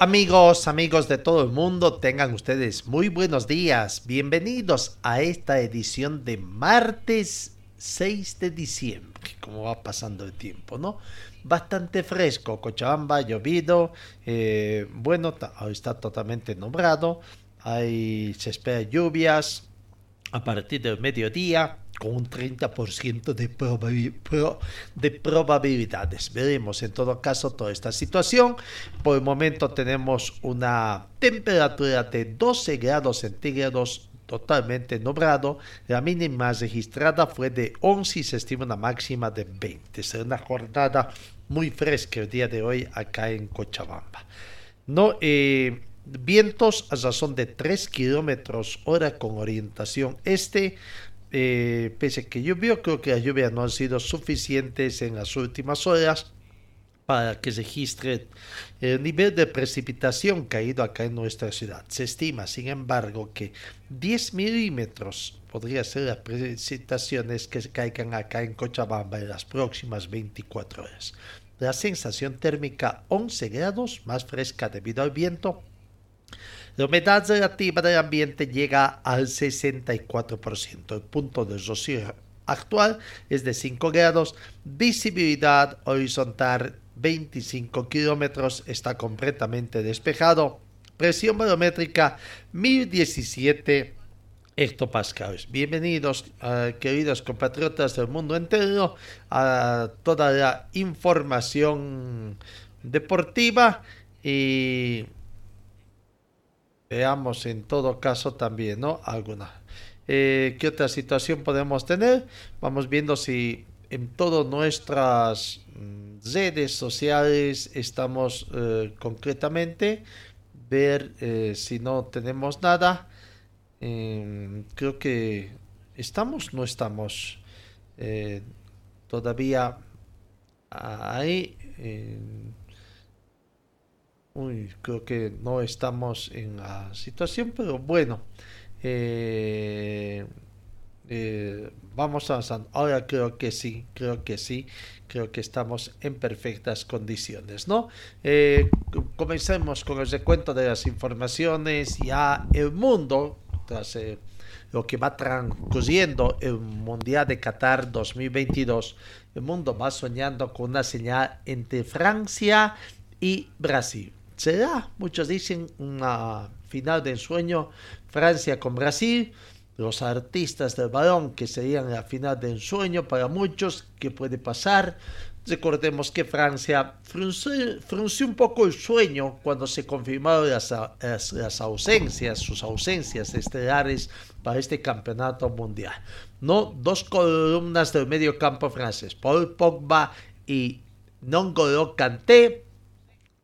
Amigos, amigos de todo el mundo, tengan ustedes muy buenos días. Bienvenidos a esta edición de martes 6 de diciembre. Como va pasando el tiempo, ¿no? Bastante fresco, Cochabamba, llovido. eh, bueno, está totalmente nombrado. Hay, se espera lluvias a partir del mediodía con un 30% de, probabi- pro- de probabilidades. Veremos en todo caso toda esta situación. Por el momento tenemos una temperatura de 12 grados centígrados totalmente nublado. La mínima registrada fue de 11 y se estima una máxima de 20. Será una jornada muy fresca el día de hoy acá en Cochabamba. No, eh, vientos a razón de 3 kilómetros hora con orientación este. Eh, pese a que llovió, creo que las lluvias no han sido suficientes en las últimas horas para que se registre el nivel de precipitación caído acá en nuestra ciudad. Se estima, sin embargo, que 10 milímetros podría ser las precipitaciones que caigan acá en Cochabamba en las próximas 24 horas. La sensación térmica 11 grados, más fresca debido al viento. La humedad relativa del ambiente llega al 64%. El punto de rocío actual es de 5 grados. Visibilidad horizontal 25 kilómetros. Está completamente despejado. Presión barométrica 1017 hectopascales. Bienvenidos, eh, queridos compatriotas del mundo entero, a toda la información deportiva y veamos en todo caso también, ¿no? Alguna. Eh, ¿Qué otra situación podemos tener? Vamos viendo si en todas nuestras mm, redes sociales estamos eh, concretamente ver eh, si no tenemos nada. Eh, creo que estamos, no estamos eh, todavía ahí. Uy, creo que no estamos en la situación, pero bueno. eh, eh, vamos avanzando. Ahora creo que sí, creo que sí, creo que estamos en perfectas condiciones, ¿no? Eh, comencemos con el recuento de las informaciones. Ya el mundo, tras lo que va transcurriendo el Mundial de Qatar 2022, el mundo va soñando con una señal entre Francia y Brasil. ¿Será? Muchos dicen una final de ensueño Francia con Brasil los artistas del balón que serían la final de ensueño para muchos, ¿qué puede pasar? Recordemos que Francia frunció, frunció un poco el sueño cuando se confirmaron las, las- ausencias, sus ausencias estelares para este campeonato mundial. No, dos columnas del medio campo francés, Paul Pogba y N'Golo Kanté,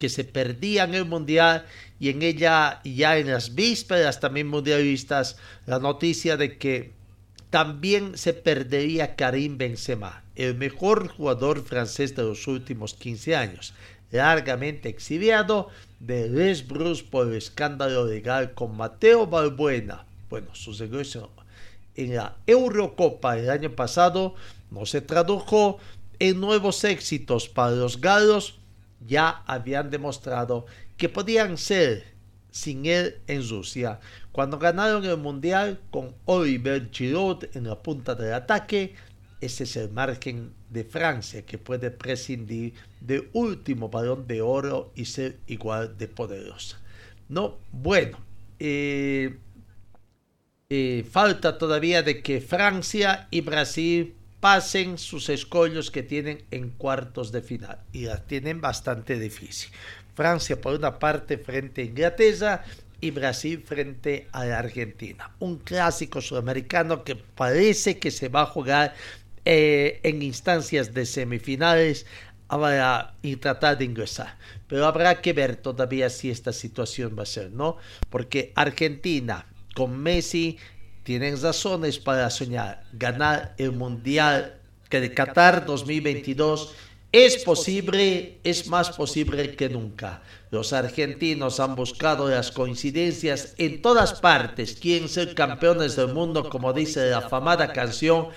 que se perdían el mundial y en ella ya en las vísperas también mundialistas la noticia de que también se perdería Karim Benzema, el mejor jugador francés de los últimos 15 años, largamente exiliado de Les Bruce por el escándalo legal con Mateo Balbuena. Bueno, su regreso en la Eurocopa el año pasado no se tradujo en nuevos éxitos para los galos, ya habían demostrado que podían ser sin él en Rusia. Cuando ganaron el Mundial con Oliver Giroud en la punta del ataque, ese es el margen de Francia que puede prescindir del último balón de oro y ser igual de poderosa. No, bueno, eh, eh, falta todavía de que Francia y Brasil pasen sus escollos que tienen en cuartos de final y las tienen bastante difícil. Francia por una parte frente a Inglaterra y Brasil frente a Argentina. Un clásico sudamericano que parece que se va a jugar eh, en instancias de semifinales para y tratar de ingresar. Pero habrá que ver todavía si esta situación va a ser, ¿no? Porque Argentina con Messi tienen razones para soñar. Ganar el Mundial de Qatar 2022 es posible, es más posible que nunca. Los argentinos han buscado las coincidencias en todas partes, quieren ser campeones del mundo, como dice la afamada canción,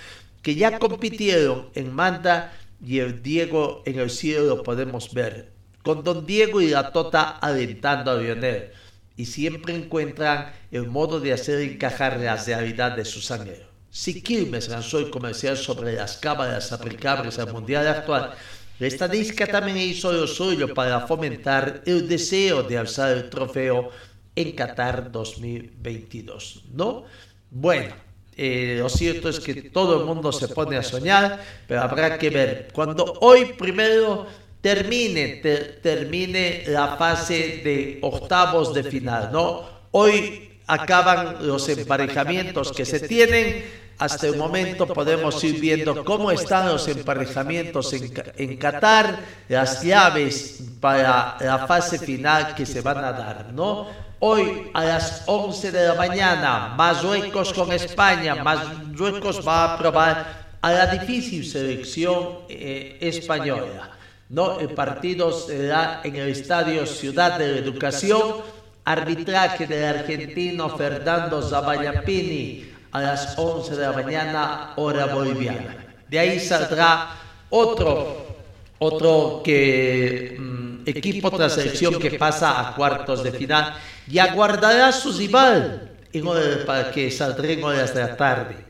que ya compitieron en Manda y el Diego en el cielo lo podemos ver, con Don Diego y la Tota alentando a Lionel, y siempre encuentran el modo de hacer encajar la realidad de su sangre. Si Quilmes lanzó el comercial sobre las cámaras aplicables al Mundial actual, la estadística también hizo lo suyo para fomentar el deseo de alzar el trofeo en Qatar 2022, ¿no? Bueno, eh, lo cierto es que todo el mundo se pone a soñar, pero habrá que ver. Cuando hoy primero termine, termine la fase de octavos de final, ¿no? Hoy acaban los emparejamientos que se tienen hasta el momento podemos ir viendo cómo están los emparejamientos en, Qatar, las llaves para la fase final que se van a dar, ¿no? Hoy a las 11 de la mañana, Marruecos con España, Marruecos va a probar a la difícil selección eh, española. ¿No? El partido será en el Estadio Ciudad de la Educación, arbitraje del argentino Fernando Zabayapini a las 11 de la mañana, hora boliviana. De ahí saldrá otro, otro que, mm, equipo, otra selección que pasa a cuartos de final. y aguardará su rival para que saldrá en horas de la tarde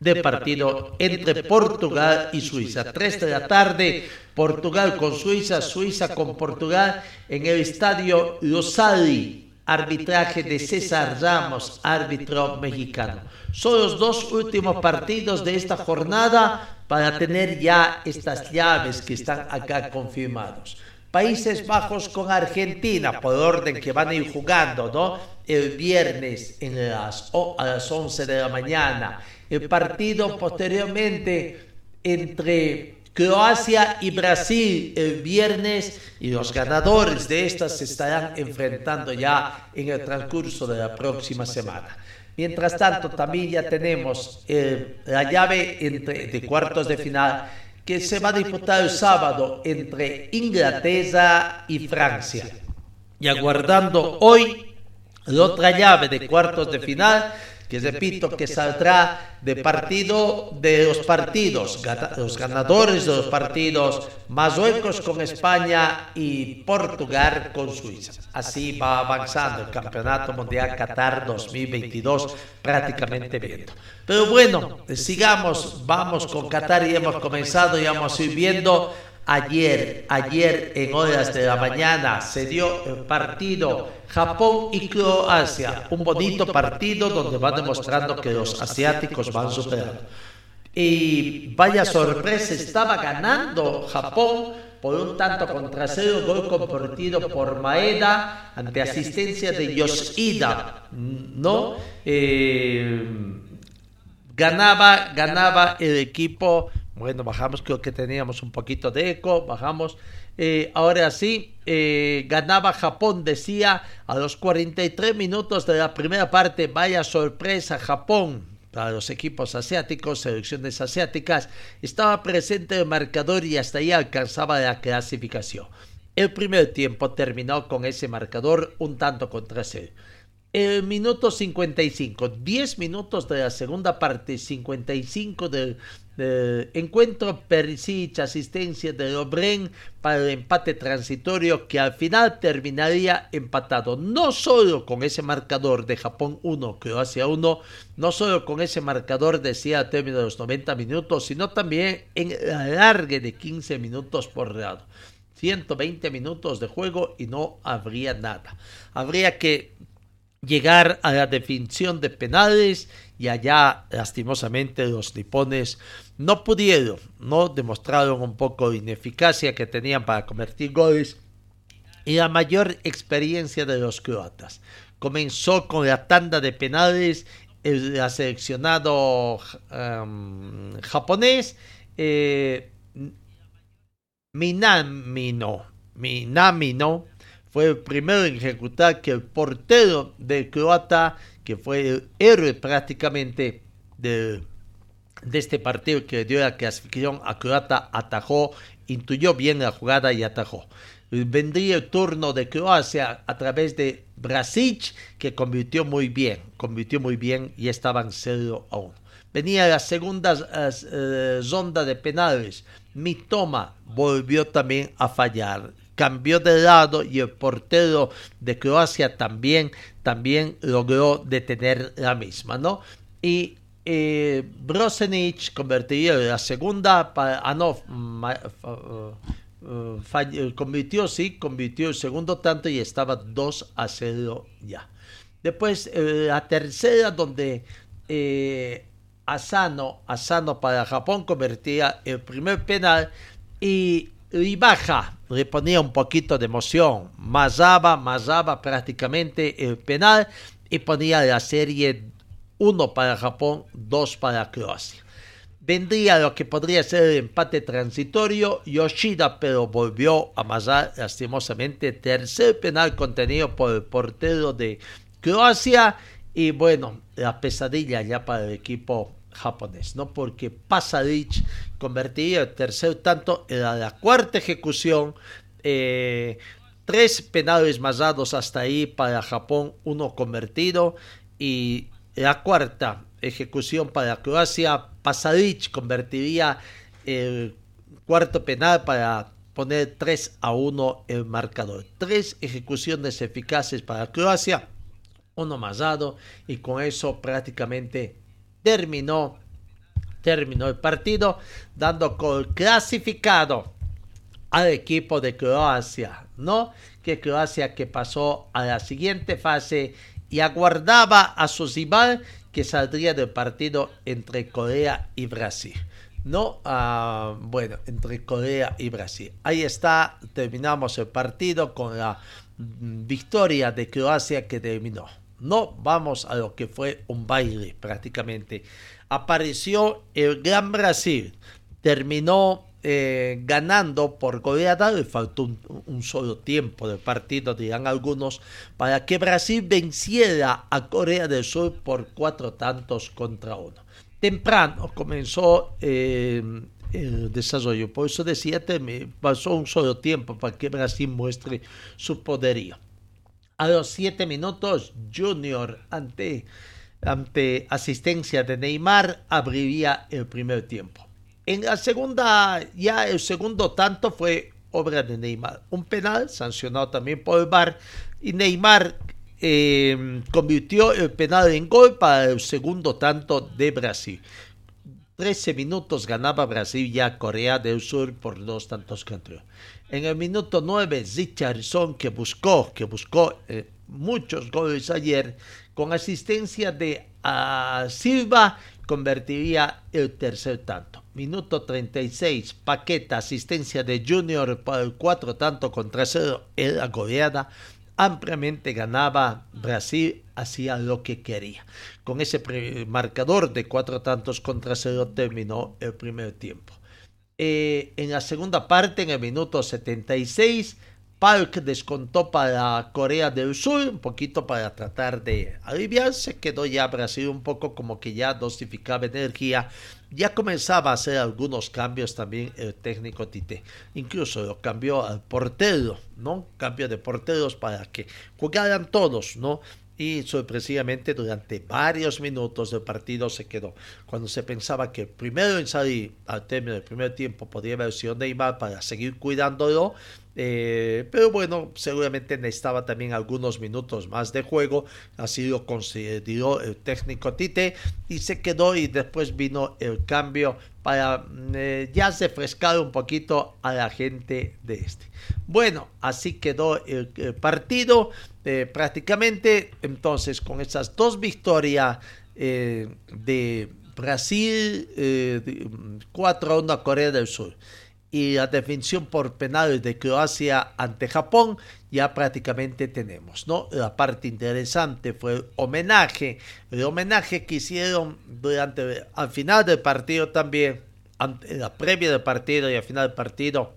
de partido entre Portugal y Suiza. 3 de la tarde, Portugal con Suiza, Suiza con Portugal en el estadio Losali arbitraje de César Ramos, árbitro mexicano. Son los dos últimos partidos de esta jornada para tener ya estas llaves que están acá confirmados. Países Bajos con Argentina, por orden que van a ir jugando, ¿no? El viernes en las, a las 11 de la mañana. El partido posteriormente entre Croacia y Brasil el viernes y los ganadores de estas se estarán enfrentando ya en el transcurso de la próxima semana. Mientras tanto, también ya tenemos eh, la llave entre, de cuartos de final que se va a disputar el sábado entre Inglaterra y Francia. Y aguardando hoy la otra llave de cuartos de final que repito que saldrá de partido de los partidos, los ganadores de los partidos Marruecos con España y Portugal con Suiza. Así va avanzando el Campeonato Mundial Qatar 2022 prácticamente viendo. Pero bueno, sigamos, vamos con Qatar y hemos comenzado y vamos a ir viendo Ayer, ayer en horas de la mañana se dio el partido Japón y Croacia, un bonito partido donde van demostrando que los asiáticos van superando. Y vaya sorpresa, estaba ganando Japón por un tanto contra cero, gol compartido por Maeda ante asistencia de Yoshida, ¿no? Eh, ganaba, ganaba el equipo bueno, bajamos, creo que teníamos un poquito de eco, bajamos. Eh, ahora sí, eh, ganaba Japón, decía a los 43 minutos de la primera parte, vaya sorpresa Japón para los equipos asiáticos, selecciones asiáticas, estaba presente el marcador y hasta ahí alcanzaba la clasificación. El primer tiempo terminó con ese marcador un tanto contra cero. El minuto 55, 10 minutos de la segunda parte, 55 del encuentro Perisic, asistencia de Lobren para el empate transitorio que al final terminaría empatado. No solo con ese marcador de Japón 1, Croacia 1, no solo con ese marcador decía a término de los 90 minutos, sino también en el alargue de 15 minutos por lado. 120 minutos de juego y no habría nada. Habría que llegar a la definición de penales y allá lastimosamente los nipones no pudieron, no demostraron un poco de ineficacia que tenían para convertir goles y la mayor experiencia de los croatas. Comenzó con la tanda de penales el seleccionado em, japonés eh, Minamino, Minamino fue el primero en ejecutar que el portero de croata, que fue el héroe prácticamente de, este partido que dio la clasificación a croata, atajó, intuyó bien la jugada y atajó vendría el turno de Croacia a través de Brasil, que convirtió muy bien, convirtió muy bien y estaban 0 a 1. Venía la segunda uh, ronda de penales. Mitoma volvió también a fallar. Cambió de lado y el portero de Croacia también, también logró detener la misma, ¿no? Y eh, Brosenic convertiría la segunda para, ah, no, Uh, convirtió, sí, convirtió el segundo tanto y estaba 2 a 0 ya. Después eh, la tercera donde eh, Asano, Asano para Japón convertía el primer penal y Ribaja le ponía un poquito de emoción, masaba, masaba prácticamente el penal y ponía la serie 1 para Japón, 2 para Croacia vendría lo que podría ser el empate transitorio. Yoshida, pero volvió a amasar lastimosamente tercer penal contenido por el portero de Croacia. Y bueno, la pesadilla ya para el equipo japonés, ¿no? Porque Pasadic convertiría el tercer tanto en la cuarta ejecución. Eh, tres penales masados hasta ahí para Japón, uno convertido. Y la cuarta ejecución para Croacia. Pasadic convertiría el cuarto penal para poner 3 a 1 el marcador. Tres ejecuciones eficaces para Croacia, uno más dado y con eso prácticamente terminó terminó el partido dando con clasificado al equipo de Croacia, ¿no? Que Croacia que pasó a la siguiente fase y aguardaba a su rival que saldría del partido entre Corea y Brasil. No, ah, bueno, entre Corea y Brasil. Ahí está, terminamos el partido con la mm, victoria de Croacia que terminó. No vamos a lo que fue un baile prácticamente. Apareció el Gran Brasil. Terminó eh, ganando por goleada, le faltó un, solo tiempo de partido, dirán algunos, para que Brasil venciera a Corea del Sur por cuatro tantos contra uno. Temprano comenzó eh, el desarrollo, por eso decía, pasó un solo tiempo para que Brasil muestre su poderío. A los siete minutos, Junior ante, ante asistencia de Neymar abriría el primer tiempo. En la segunda, ya el segundo tanto fue obra de Neymar. Un penal sancionado también por el VAR y Neymar em, convirtió el penal en gol para el segundo tanto de Brasil. 13 minutos ganaba Brasil ya Corea del Sur por dos tantos contra. En el minuto 9, Richardson, que buscó, que buscó eh, muchos goles ayer, con asistencia de a Silva, convertiría el tercer tanto. Minuto 36, Paqueta, asistencia de Junior para el cuatro tanto contra cero en la goleada. Ampliamente ganaba Brasil, hacía lo que quería. Con ese marcador de cuatro tantos contra cero terminó el primer tiempo. Eh, en la segunda parte, en el minuto 76, Park descontó para Corea del Sur, un poquito para tratar de aliviar. Se quedó ya Brasil un poco como que ya dosificaba energía. Ya comenzaba a hacer algunos cambios también el técnico Tite. Incluso lo cambió al portero, ¿no? Cambio de porteros para que jugaran todos, ¿no? y sorpresivamente durante varios minutos del partido se quedó. Cuando se pensaba que primero en salir al término del primer tiempo podría haber sido Neymar para seguir cuidándolo, eh, pero bueno, seguramente necesitaba también algunos minutos más de juego. Así lo consideró el técnico Tite y se quedó y después vino el cambio para eh, ya refrescar un poquito a la gente de este. Bueno, así quedó el, partido. eh, prácticamente entonces con esas dos victorias eh, de Brasil 4 a 1 a Corea del Sur y la definición por penales de Croacia ante Japón, ya prácticamente tenemos, ¿no? La parte interesante fue el homenaje, el homenaje que hicieron durante, al final del partido también, la previa del partido y al final del partido,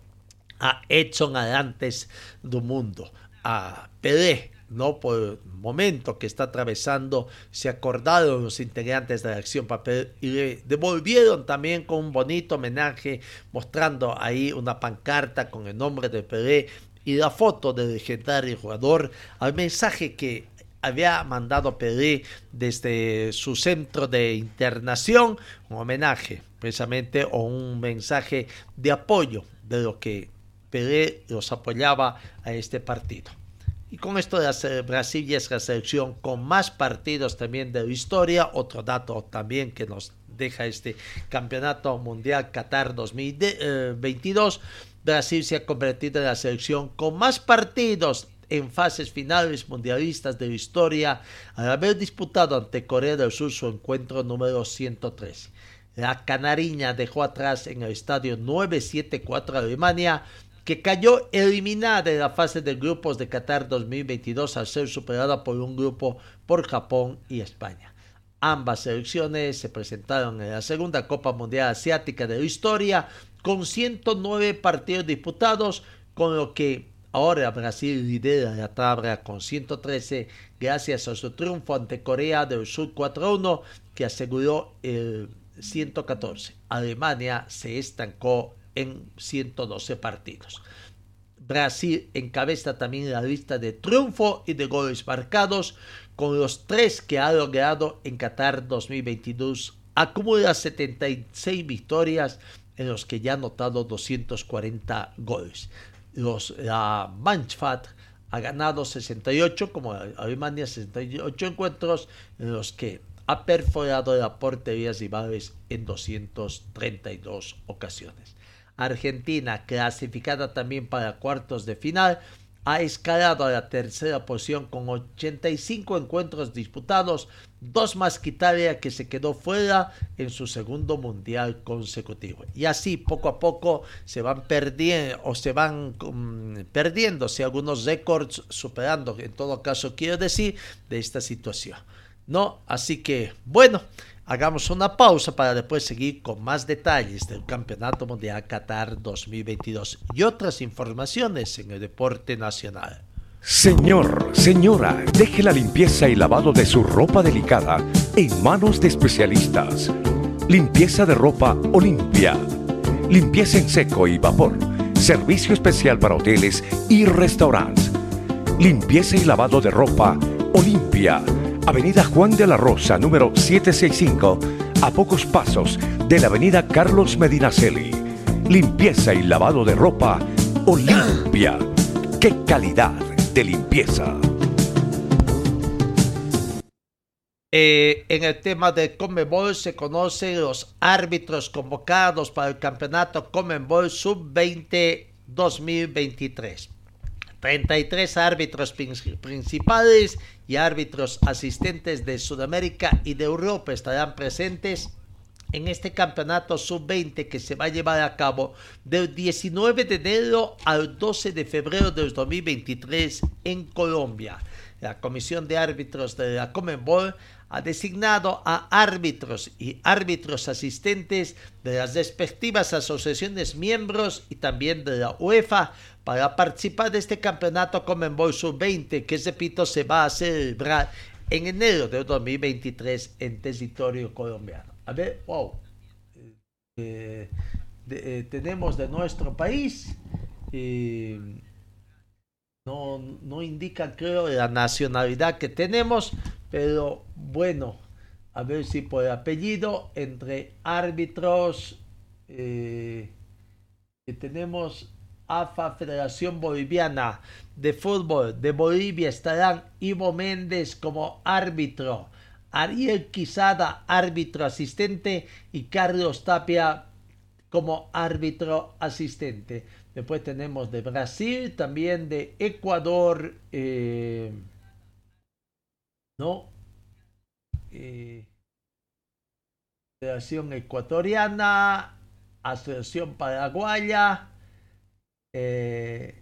a Edson Arantes del Mundo, a Pelé, no por el momento que está atravesando, se acordaron los integrantes de la Acción Papel y le devolvieron también con un bonito homenaje, mostrando ahí una pancarta con el nombre de Pelé y la foto del legendario jugador, al mensaje que había mandado Pelé desde su centro de internación, un homenaje precisamente o un mensaje de apoyo de lo que Pelé los apoyaba a este partido. Y con esto de Brasil ya es la selección con más partidos también de la historia. Otro dato también que nos deja este campeonato mundial Qatar 2022. Brasil se ha convertido en la selección con más partidos en fases finales mundialistas de la historia al haber disputado ante Corea del Sur su encuentro número 113. La canariña dejó atrás en el estadio 974 Alemania que cayó eliminada de la fase de grupos de Qatar 2022 al ser superada por un grupo por Japón y España. Ambas selecciones se presentaron en la segunda Copa Mundial Asiática de la historia con 109 partidos disputados, con lo que ahora Brasil lidera la tabla con 113 gracias a su triunfo ante Corea del Sur 4-1 que aseguró el 114. Alemania se estancó en 112 partidos. Brasil encabeza también la lista de triunfo y de goles marcados con los tres que ha logrado en Qatar 2022. Acumula 76 victorias en los que ya ha anotado 240 goles. Los, la Mannschaft ha ganado 68, como Alemania, 68 encuentros en los que ha perforado la portería rivales en 232 ocasiones. Argentina, clasificada también para cuartos de final, ha escalado a la tercera posición con 85 encuentros disputados, dos más que Italia que se quedó fuera en su segundo mundial consecutivo. Y así poco a poco se van perdiendo o se van perdiéndose algunos récords, superando en todo caso quiero decir de esta situación. ¿No? Así que bueno, Hagamos una pausa para después seguir con más detalles del Campeonato Mundial Qatar 2022 y otras informaciones en el deporte nacional. Señor, señora, deje la limpieza y lavado de su ropa delicada en manos de especialistas. Limpieza de ropa Olimpia. Limpieza en seco y vapor. Servicio especial para hoteles y restaurantes. Limpieza y lavado de ropa Olimpia Avenida Juan de la Rosa, número 765, a pocos pasos de la Avenida Carlos Medinaceli. Limpieza y lavado de ropa Olimpia. ¡Qué calidad de limpieza! Eh, en el tema de Conmebol se conocen los árbitros convocados para el campeonato Conmebol Sub-20 2023. 33 árbitros principales y árbitros asistentes de Sudamérica y de Europa estarán presentes en este campeonato sub-20 que se va a llevar a cabo del 19 de enero al 12 de febrero de 2023 en Colombia. La Comisión de Árbitros de la Comenbol ha designado a árbitros y árbitros asistentes de las respectivas asociaciones miembros y también de la UEFA para participar de este campeonato Comenbol Sub-20 que, repito, se va a celebrar en enero de 2023 en territorio colombiano. A ver, wow. Eh, eh, tenemos de nuestro país, eh, no, no indica creo la nacionalidad que tenemos, pero bueno, a ver si por apellido, entre árbitros que tenemos AFA, Federación Boliviana de Fútbol de Bolivia, estarán Ivo Méndez como árbitro, Ariel Quisada, árbitro asistente, y Carlos Tapia como árbitro asistente. Después tenemos de Brasil, también de Ecuador, eh, ¿no? Eh, Federación Ecuatoriana, Asociación Paraguaya, eh,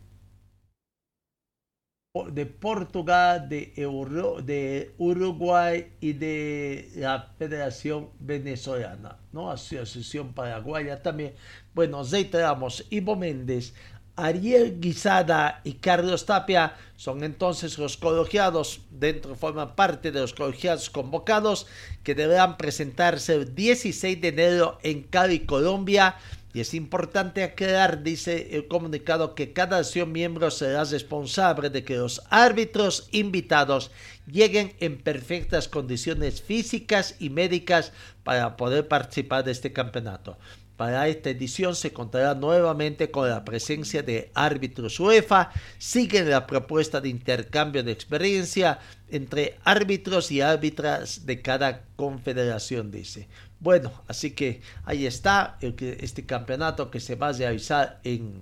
de Portugal, de, Euro, de Uruguay y de la Federación Venezolana, ¿no? Asociación Paraguaya también. Bueno, reiteramos, Ivo Méndez, Ariel Guisada y Carlos Tapia son entonces los colegiados, dentro forman parte de los colegiados convocados que deberán presentarse el 16 de enero en Cali, Colombia. Y es importante aclarar, dice el comunicado, que cada nación miembro será responsable de que los árbitros invitados lleguen en perfectas condiciones físicas y médicas para poder participar de este campeonato. Para esta edición se contará nuevamente con la presencia de árbitros UEFA. Sigue la propuesta de intercambio de experiencia entre árbitros y árbitras de cada confederación, dice. Bueno, así que ahí está este campeonato que se va a realizar en,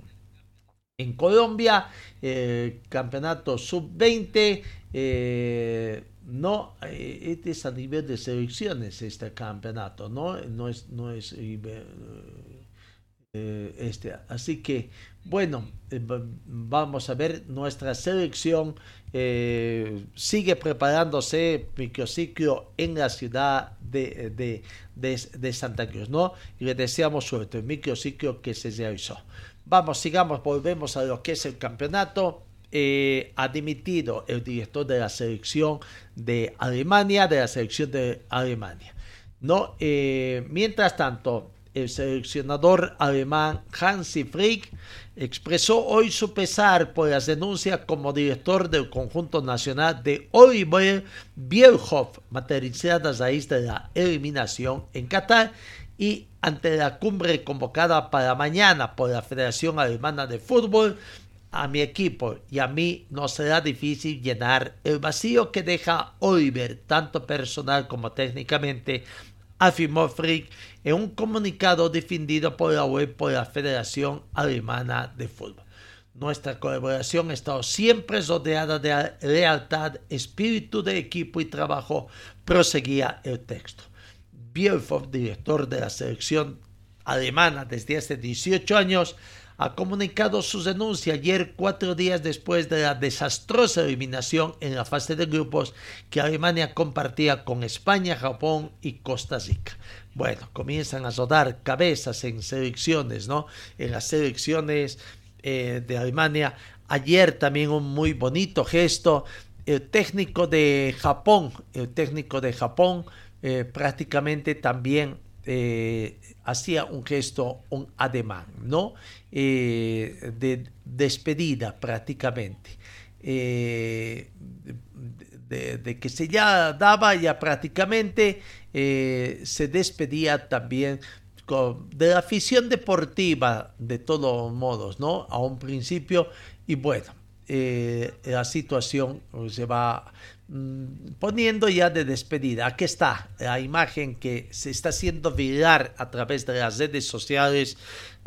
en Colombia, eh, campeonato sub-20. Eh, no, eh, este es a nivel de selecciones este campeonato, no, no es, no es este. Así que, bueno, vamos a ver nuestra selección eh, sigue preparándose microciclo en la ciudad de, de, de, Santa Cruz, ¿no? Y le deseamos suerte, el microciclo que se realizó. Vamos, sigamos, volvemos a lo que es el campeonato. Eh, ha dimitido el director de la selección de Alemania, de la selección de Alemania. ¿no? Eh, mientras tanto, el seleccionador alemán Hansi Frick expresó hoy su pesar por las denuncias como director del conjunto nacional de Oliver Bierhoff, materializadas a raíz de la eliminación en Qatar y ante la cumbre convocada para mañana por la Federación Alemana de Fútbol, a mi equipo y a mí no será difícil llenar el vacío que deja Oliver, tanto personal como técnicamente, afirmó Frick en un comunicado defendido por la web por la Federación Alemana de Fútbol. Nuestra colaboración ha estado siempre rodeada de lealtad, espíritu de equipo y trabajo, proseguía el texto. Bielfoff, director de la selección alemana desde hace 18 años, ha comunicado su denuncia ayer, cuatro días después de la desastrosa eliminación en la fase de grupos que Alemania compartía con España, Japón y Costa Rica. Bueno, comienzan a rodar cabezas en selecciones, ¿no? En las selecciones eh, de Alemania. Ayer también un muy bonito gesto. El técnico de Japón, el técnico de Japón eh, prácticamente también eh, hacía un gesto, un ademán, ¿no? De despedida prácticamente. De, que se ya daba ya prácticamente eh, se despedía también de la afición deportiva de todos modos, ¿no? A un principio y bueno, la situación se va Mm, poniendo ya de despedida. Aquí está la imagen que se está haciendo viral a través de las redes sociales.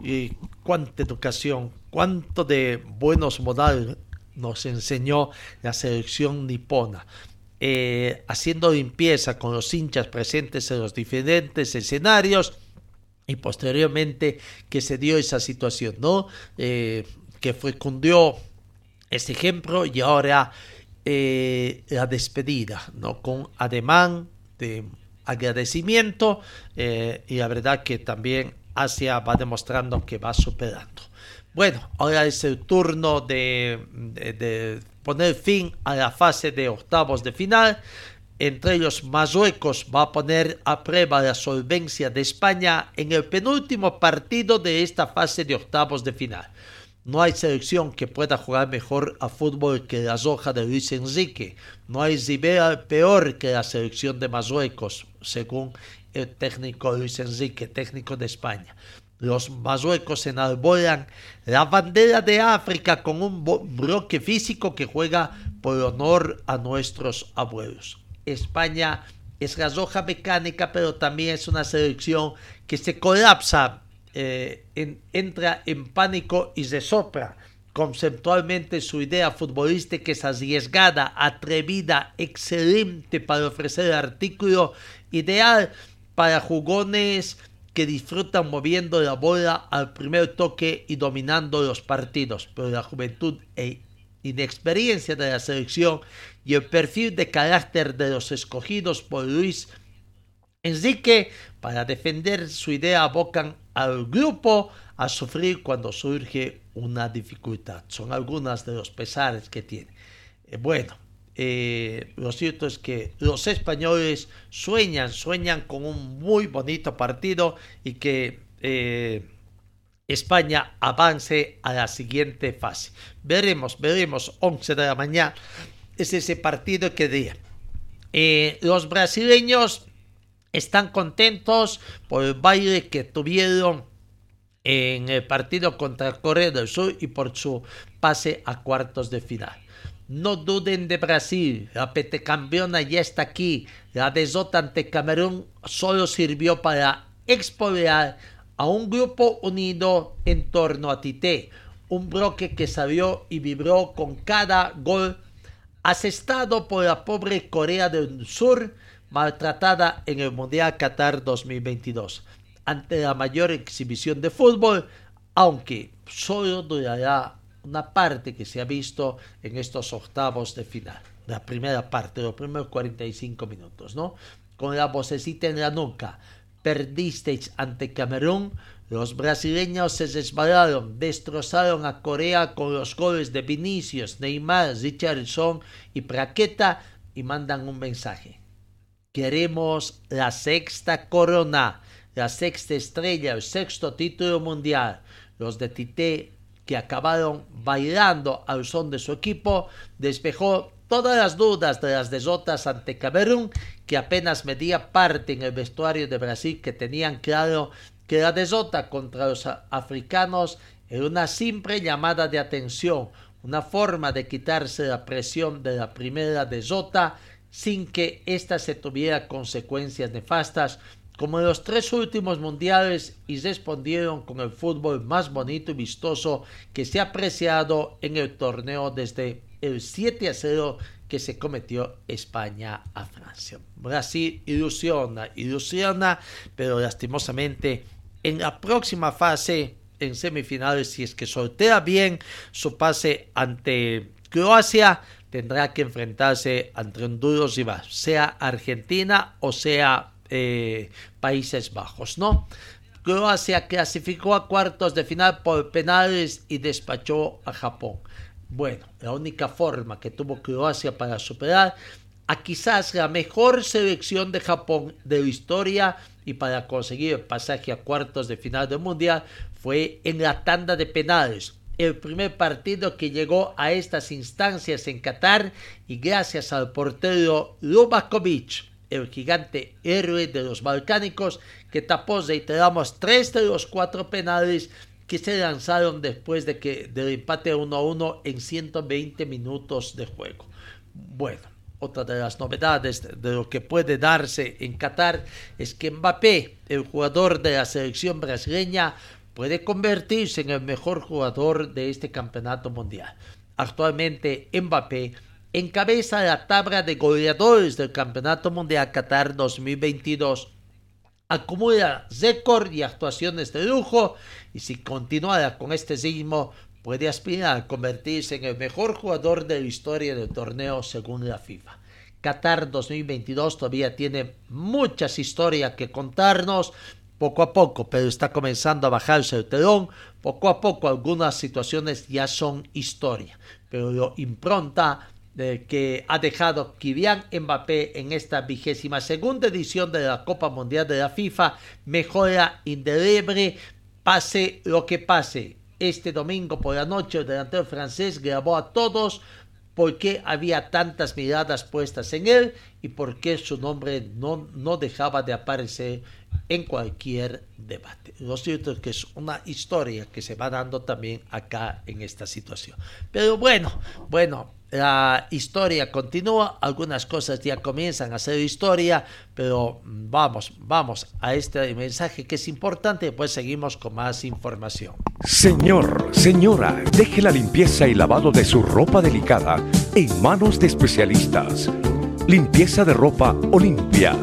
Y cuánta educación, cuánto de buenos modales nos enseñó la selección nipona. Eh, haciendo limpieza con los hinchas presentes en los diferentes escenarios y posteriormente que se dio esa situación, ¿no? Eh, que fecundió ese ejemplo y ahora eh, la despedida, ¿no? Con ademán de agradecimiento eh, y la verdad que también Asia va demostrando que va superando. Bueno, ahora es el turno de, poner fin a la fase de octavos de final. Entre ellos, Marruecos va a poner a prueba la solvencia de España en el penúltimo partido de esta fase de octavos de final. No hay selección que pueda jugar mejor a fútbol que la Roja de Luis Enrique. No hay rival peor que la selección de Marruecos, según el técnico Luis Enrique, técnico de España. Los marruecos enarbolan la bandera de África con un bloque físico que juega por honor a nuestros abuelos. España es la roja mecánica, pero también es una selección que se colapsa eh, entra en pánico y se sopra Conceptualmente su idea futbolística es arriesgada, atrevida, excelente para ofrecer el artículo ideal para jugones que disfrutan moviendo la bola al primer toque y dominando los partidos, pero la juventud e inexperiencia de la selección y el perfil de carácter de los escogidos por Luis Enrique para defender su idea abocan al grupo a sufrir cuando surge una dificultad. Son algunas de los pesares que tiene. Eh, bueno, eh, lo cierto es que los españoles sueñan, sueñan con un muy bonito partido y que eh, España avance a la siguiente fase. Veremos, veremos, 11 de la mañana es ese partido que día. los brasileños están contentos por el baile que tuvieron en el partido contra Corea del Sur y por su pase a cuartos de final. No duden de Brasil, la campeona ya está aquí. La desota ante Camerún solo sirvió para expoliar a un grupo unido en torno a Tite, un bloque que salió y vibró con cada gol asestado por la pobre Corea del Sur maltratada en el Mundial Qatar 2022 ante la mayor exhibición de fútbol, aunque solo durará una parte que se ha visto en estos octavos de final. La primera parte, los primeros 45 minutos, ¿no? Con la vocecita en la nuca. Perdisteis ante Camerún. Los brasileños se resbalaron, destrozaron a Corea con los goles de Vinicius, Neymar, Richardson y Praqueta y mandan un mensaje. Queremos la sexta corona la sexta estrella, el sexto título mundial. Los de Tite, que acabaron bailando al son de su equipo, despejó todas las dudas de las desotas ante Camerún, que apenas medía parte en el vestuario de Brasil, que tenían claro que la desota contra los africanos era una simple llamada de atención, una forma de quitarse la presión de la primera desota sin que ésta se tuviera consecuencias nefastas como en los tres últimos mundiales y respondieron con el fútbol más bonito y vistoso que se ha apreciado en el torneo desde el 7 a 0 que se cometió España a Francia. Brasil ilusiona, ilusiona, pero lastimosamente en la próxima fase, en semifinales, si es que sortea bien su pase ante Croacia, tendrá que enfrentarse ante un duro rival, sea Argentina o sea eh, Países Bajos, ¿no? Croacia clasificó a cuartos de final por penales y despachó a Japón. Bueno, la única forma que tuvo Croacia para superar a quizás la mejor selección de Japón de la historia y para conseguir el pasaje a cuartos de final del Mundial fue en la tanda de penales. El primer partido que llegó a estas instancias en Qatar y gracias al portero Lubakovic el gigante héroe de los balcánicos que tapó, reiteramos, tres de los cuatro penales que se lanzaron después de que del empate 1 a 1 en 120 minutos de juego. Bueno, otra de las novedades de lo que puede darse en Qatar es que Mbappé, el jugador de la selección brasileña, puede convertirse en el mejor jugador de este campeonato mundial. Actualmente Mbappé encabeza la tabla de goleadores del Campeonato Mundial Qatar 2022. Acumula récord y actuaciones de lujo y si continuara con este ritmo puede aspirar a convertirse en el mejor jugador de la historia del torneo según la FIFA. Qatar 2022 todavía tiene muchas historias que contarnos, poco a poco, pero está comenzando a bajarse el telón. Poco a poco algunas situaciones ya son historia, pero lo impronta que ha dejado Kylian Mbappé en esta vigésima segunda edición de la Copa Mundial de la FIFA mejora indeleble pase lo que pase. Este domingo por la noche el delantero francés grabó a todos por qué había tantas miradas puestas en él y por qué su nombre no, no dejaba de aparecer en cualquier debate. Lo cierto es que es una historia que se va dando también acá en esta situación. Pero bueno, bueno, la historia continúa, algunas cosas ya comienzan a ser historia, pero vamos, vamos a este mensaje que es importante, pues seguimos con más información. Señor, señora, deje la limpieza y lavado de su ropa delicada en manos de especialistas. Limpieza de ropa Olimpia.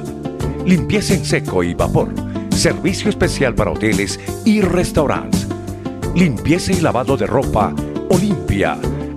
Limpieza en seco y vapor. Servicio especial para hoteles y restaurantes. Limpieza y lavado de ropa Olimpia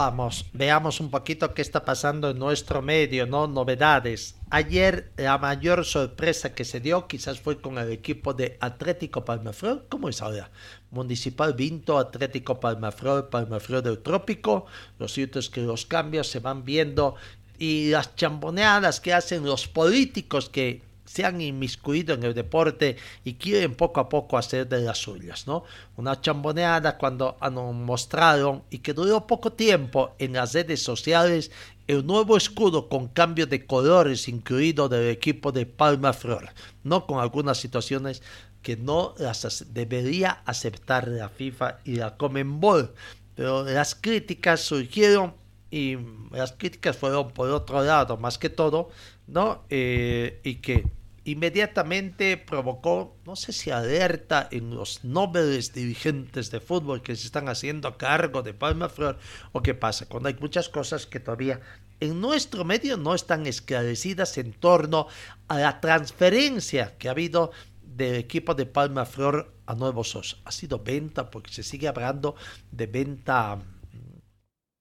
Vamos, veamos un poquito qué está pasando en nuestro medio, ¿no? Novedades. Ayer la mayor sorpresa que se dio quizás fue con el equipo de Atlético Palmaflor. ¿Cómo es ahora? Municipal Vinto, Atlético Palmaflor, Palmaflor del Trópico. Lo cierto es que los cambios se van viendo y las chamboneadas que hacen los políticos que se han inmiscuido en el deporte y quieren poco a poco hacer de las suyas, ¿no? Una chamboneada cuando han mostrado y que duró poco tiempo en las redes sociales el nuevo escudo con cambio de colores incluido del equipo de Palma Flor, no con algunas situaciones que no las debería aceptar la FIFA y la Comenbol, pero las críticas surgieron y las críticas fueron por otro lado más que todo, ¿no? Eh, y que inmediatamente provocó, no sé si alerta en los nobles dirigentes de fútbol que se están haciendo cargo de Palma Flor o qué pasa, cuando hay muchas cosas que todavía en nuestro medio no están esclarecidas en torno a la transferencia que ha habido del equipo de Palma Flor a Nuevos Sos. Ha sido venta porque se sigue hablando de venta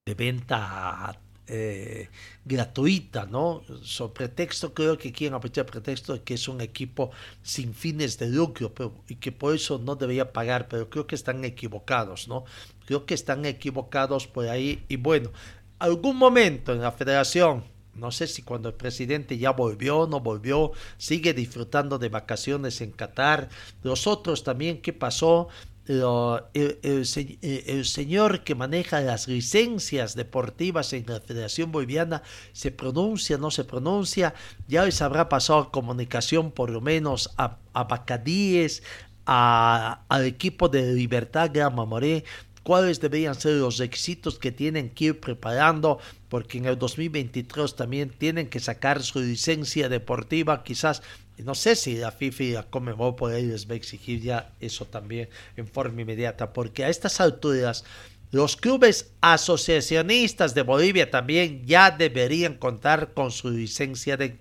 de venta eh, gratuita, ¿no? Sobre pretexto, creo que quieren aprovechar pretexto de que es un equipo sin fines de lucro y que por eso no debería pagar, pero creo que están equivocados, ¿no? Creo que están equivocados por ahí y bueno, algún momento en la federación no sé si cuando el presidente ya volvió, no volvió, sigue disfrutando de vacaciones en Qatar. Los otros también, ¿qué pasó? El, señor que maneja las licencias deportivas en la Federación Boliviana se pronuncia, no se pronuncia, ya les habrá pasado comunicación por lo menos a, a Bacadíes, a, al equipo de Libertad Gran Mamoré, cuáles deberían ser los éxitos que tienen que ir preparando, porque en el 2023 también tienen que sacar su licencia deportiva, quizás no sé si la FIFA y la Comebol por ahí les va a exigir ya eso también en forma inmediata, porque a estas alturas los clubes asociacionistas de Bolivia también ya deberían contar con su licencia de,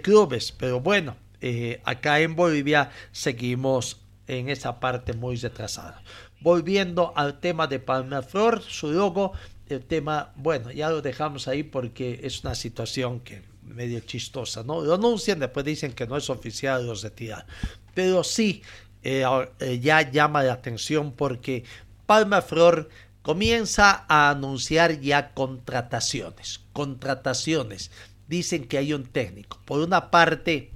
clubes, pero bueno, eh, acá en Bolivia seguimos en esa parte muy retrasada. Volviendo al tema de Flor, su logo, el tema, bueno, ya lo dejamos ahí porque es una situación que medio chistosa, ¿no? Lo anuncian, después dicen que no es oficial, los retiran. Pero sí, eh, eh, ya llama la atención porque Palma Flor comienza a anunciar ya contrataciones. Contrataciones. Dicen que hay un técnico. Por una parte,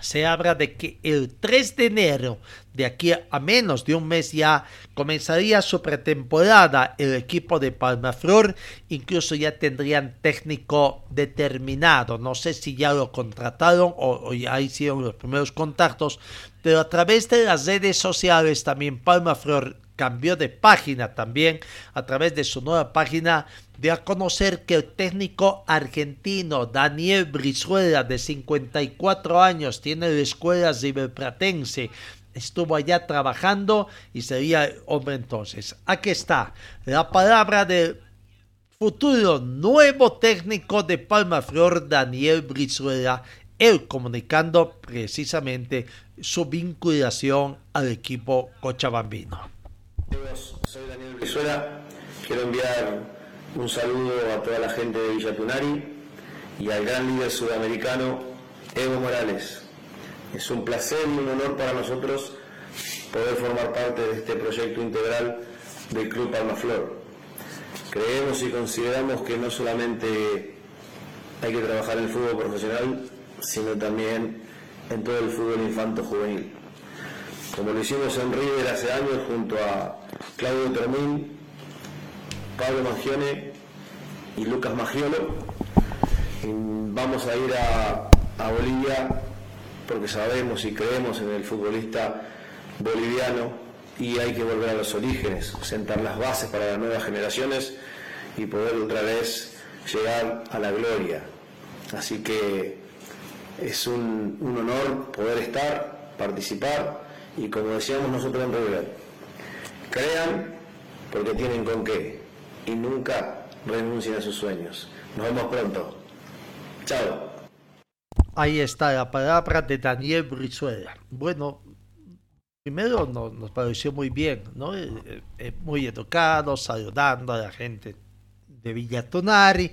se habla de que el 3 de enero, de aquí a menos de un mes ya, comenzaría su pretemporada. El equipo de Palmaflor, incluso ya tendrían técnico determinado, no sé si ya lo contrataron o, ya hicieron los primeros contactos, pero a través de las redes sociales también Palmaflor cambió de página también a través de su nueva página de a conocer que el técnico argentino Daniel Brizuela, de 54 años, tiene la escuela ciberpratense, estuvo allá trabajando y sería hombre entonces. Aquí está la palabra del futuro nuevo técnico de Palma Flor, Daniel Brizuela, él comunicando precisamente su vinculación al equipo cochabambino. Soy Daniel Brizuela, quiero enviar un saludo a toda la gente de Villa Tunari y al gran líder sudamericano Evo Morales. Es un placer y un honor para nosotros poder formar parte de este proyecto integral del Club Palmaflor. Creemos y consideramos que no solamente hay que trabajar el fútbol profesional, sino también en todo el fútbol infanto juvenil. Como lo hicimos en River hace años junto a Claudio Termín, Pablo Mangione y Lucas Magiolo. Vamos a ir a, a Bolivia porque sabemos y creemos en el futbolista boliviano y hay que volver a los orígenes, sentar las bases para las nuevas generaciones y poder otra vez llegar a la gloria. Así que es un, honor poder estar, participar y como decíamos nosotros en River, crean porque tienen con qué y nunca renuncien a sus sueños. Nos vemos pronto. Chao. Ahí está la palabra de Daniel Brizuela. Bueno, primero nos, pareció muy bien, ¿no? Eh, eh, muy educado, saludando a la gente de Villa Tonari,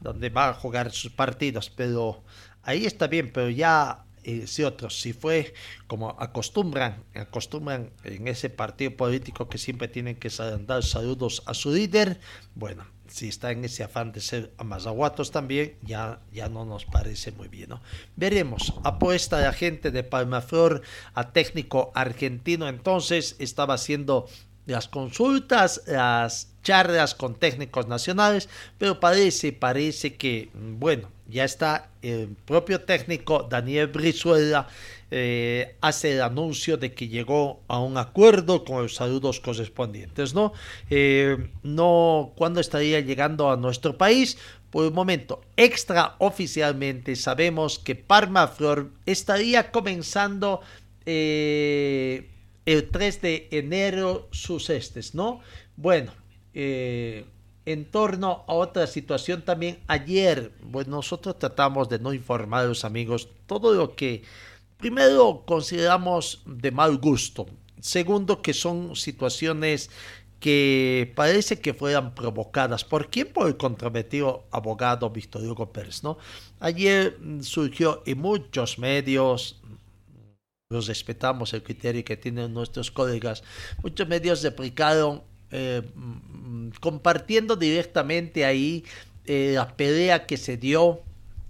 donde va a jugar sus partidos, pero ahí está bien, pero ya eh, si otros, si fue como acostumbran, acostumbran en ese partido político que siempre tienen que dar saludos a su líder, bueno, si está en ese afán de ser amazaguatos también, ya, ya no nos parece muy bien. ¿no? Veremos, apuesta la gente de Palmaflor a técnico argentino, entonces estaba haciendo las consultas, las charlas con técnicos nacionales, pero parece, parece que, bueno, ya está el propio técnico Daniel Brizuela eh, hace el anuncio de que llegó a un acuerdo con los saludos correspondientes, ¿no? Eh, no, ¿cuándo estaría llegando a nuestro país? Por el momento, extraoficialmente sabemos que Parma Flor estaría comenzando eh, el 3 de enero sus estes, ¿no? Bueno, en torno a otra situación también, ayer, pues nosotros tratamos de no informar a los amigos todo lo que primero consideramos de mal gusto, segundo que son situaciones que parece que fueran provocadas. ¿Por quién? Por el controvertido abogado Víctor Hugo Pérez, ¿no? Ayer surgió en muchos medios, los respetamos el criterio que tienen nuestros colegas. Muchos medios replicaron eh, mm, compartiendo directamente ahí eh, la pelea que se dio,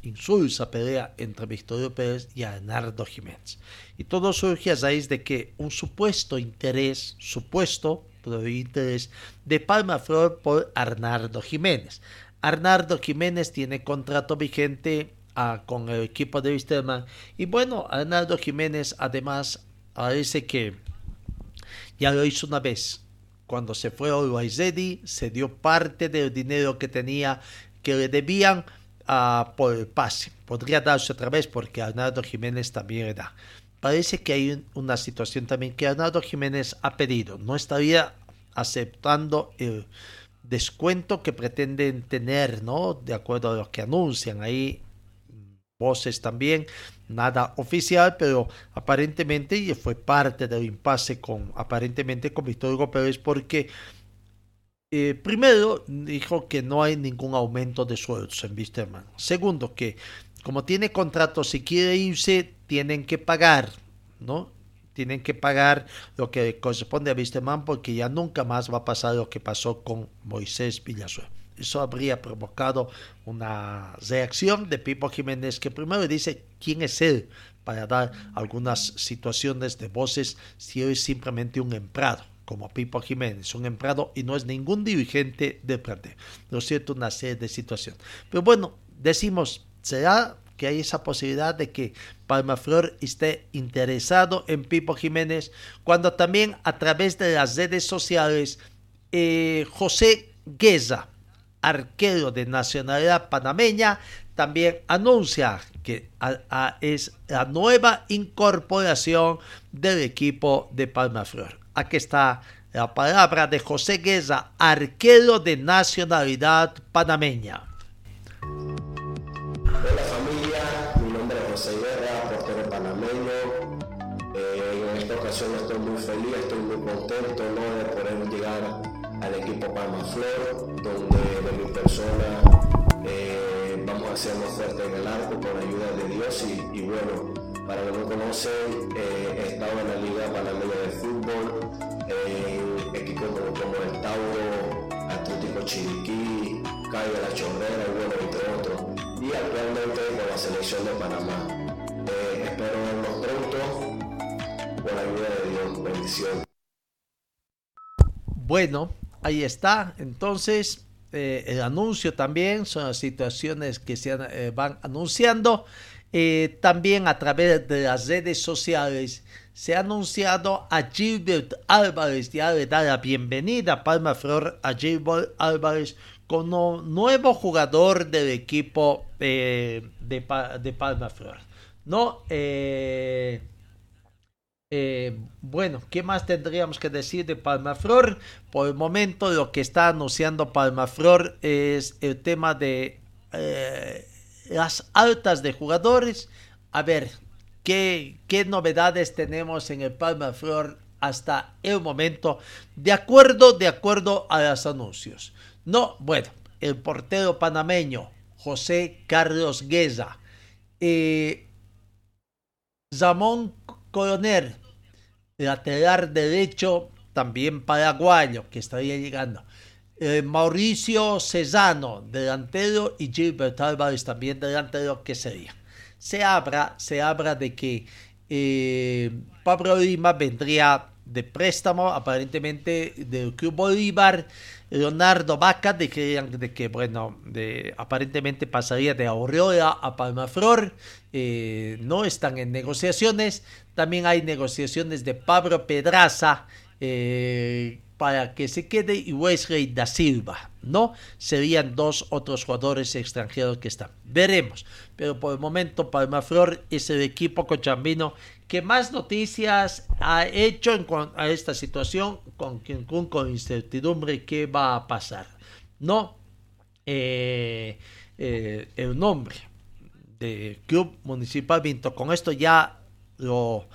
insulsa pelea entre Victorio Pérez y Arnardo Jiménez. Y todo surge a raíz de que un supuesto interés, supuesto interés de Palma Flor por Arnardo Jiménez. Arnardo Jiménez tiene contrato vigente con el equipo de Wisterman. Y bueno, Arnaldo Jiménez además parece que ya lo hizo una vez. Cuando se fue a Uruguay se dio parte del dinero que tenía, que le debían por el pase. Podría darse otra vez porque Arnaldo Jiménez también le da. Parece que hay una situación también que Arnaldo Jiménez ha pedido. No estaría aceptando el descuento que pretenden tener, ¿no? De acuerdo a lo que anuncian ahí voces también, nada oficial, pero aparentemente fue parte del impasse con aparentemente con Víctor Hugo Pérez porque eh, primero dijo que no hay ningún aumento de sueldos en Wisterman. Segundo, que como tiene contrato, si quiere irse, tienen que pagar, ¿no? Tienen que pagar lo que corresponde a Wisterman porque ya nunca más va a pasar lo que pasó con Moisés Villasuel. Eso habría provocado una reacción de Pipo Jiménez que primero dice quién es él para dar algunas situaciones de voces si es simplemente un emprado como Pipo Jiménez, un emprado y no es ningún dirigente de plantel. Lo cierto, una serie de situaciones. Pero bueno, decimos, ¿será que hay esa posibilidad de que Palmaflor esté interesado en Pipo Jiménez cuando también a través de las redes sociales eh, José Gueza, arquero de nacionalidad panameña, también anuncia que es la nueva incorporación del equipo de Palmaflor. Aquí está la palabra de José Gueza, arquero de nacionalidad panameña. Hola familia, mi nombre es José Guerra, portero panameño. Eh, en esta ocasión estoy muy feliz, estoy muy contento de poder llegar al equipo Palma Flor, donde de mi persona eh, vamos a fuertes en el arco con la ayuda de Dios y, bueno, para los que no conocen, eh, he estado en la Liga Panameña de Fútbol, en equipos como, el Tauro, Atlético Chiriquí, Cayo de la Chorrera bueno, entre otros, y actualmente con la selección de Panamá. Eh, espero verlos pronto, con la ayuda de Dios, bendición. Bueno, Ahí está. Entonces, eh, el anuncio también, son las situaciones que se eh, van anunciando. Eh, también a través de las redes sociales se ha anunciado a Gilbert Álvarez, ya le da la bienvenida Palma Flor a Gilbert Álvarez como nuevo jugador del equipo de, de, Palma Flor. ¿No? Eh, eh, bueno, ¿qué más tendríamos que decir de Palmaflor? Por el momento lo que está anunciando Palmaflor es el tema de eh, las altas de jugadores. A ver, ¿qué, ¿qué, novedades tenemos en el Palmaflor hasta el momento? De acuerdo, de acuerdo a los anuncios. No, bueno, el portero panameño José Carlos Gueza. Eh, Zamón Coronel, lateral derecho, también paraguayo, que estaría llegando. Eh, Mauricio Cesano, delantero, y Gilbert Álvarez, también delantero, que sería. Se habla, se habla de que eh, Pablo Lima vendría de préstamo, aparentemente del Club Bolívar. Leonardo Vaca de que, bueno, de, aparentemente pasaría de Aurora a Palmaflor. Eh, no están en negociaciones. También hay negociaciones de Pablo Pedraza eh, para que se quede y Wesley da Silva, ¿no? Serían dos otros jugadores extranjeros que están. Veremos. Pero por el momento Palmaflor es el equipo cochambino que más noticias ha hecho en a esta situación con, con, con incertidumbre qué va a pasar. No eh, eh, el nombre de Club Municipal Vinto. Con esto ya lo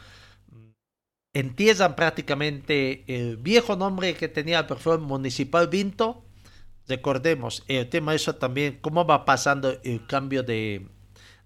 entierran prácticamente el viejo nombre que tenía el perfil Municipal Vinto. Recordemos, el tema de eso también, cómo va pasando el cambio de,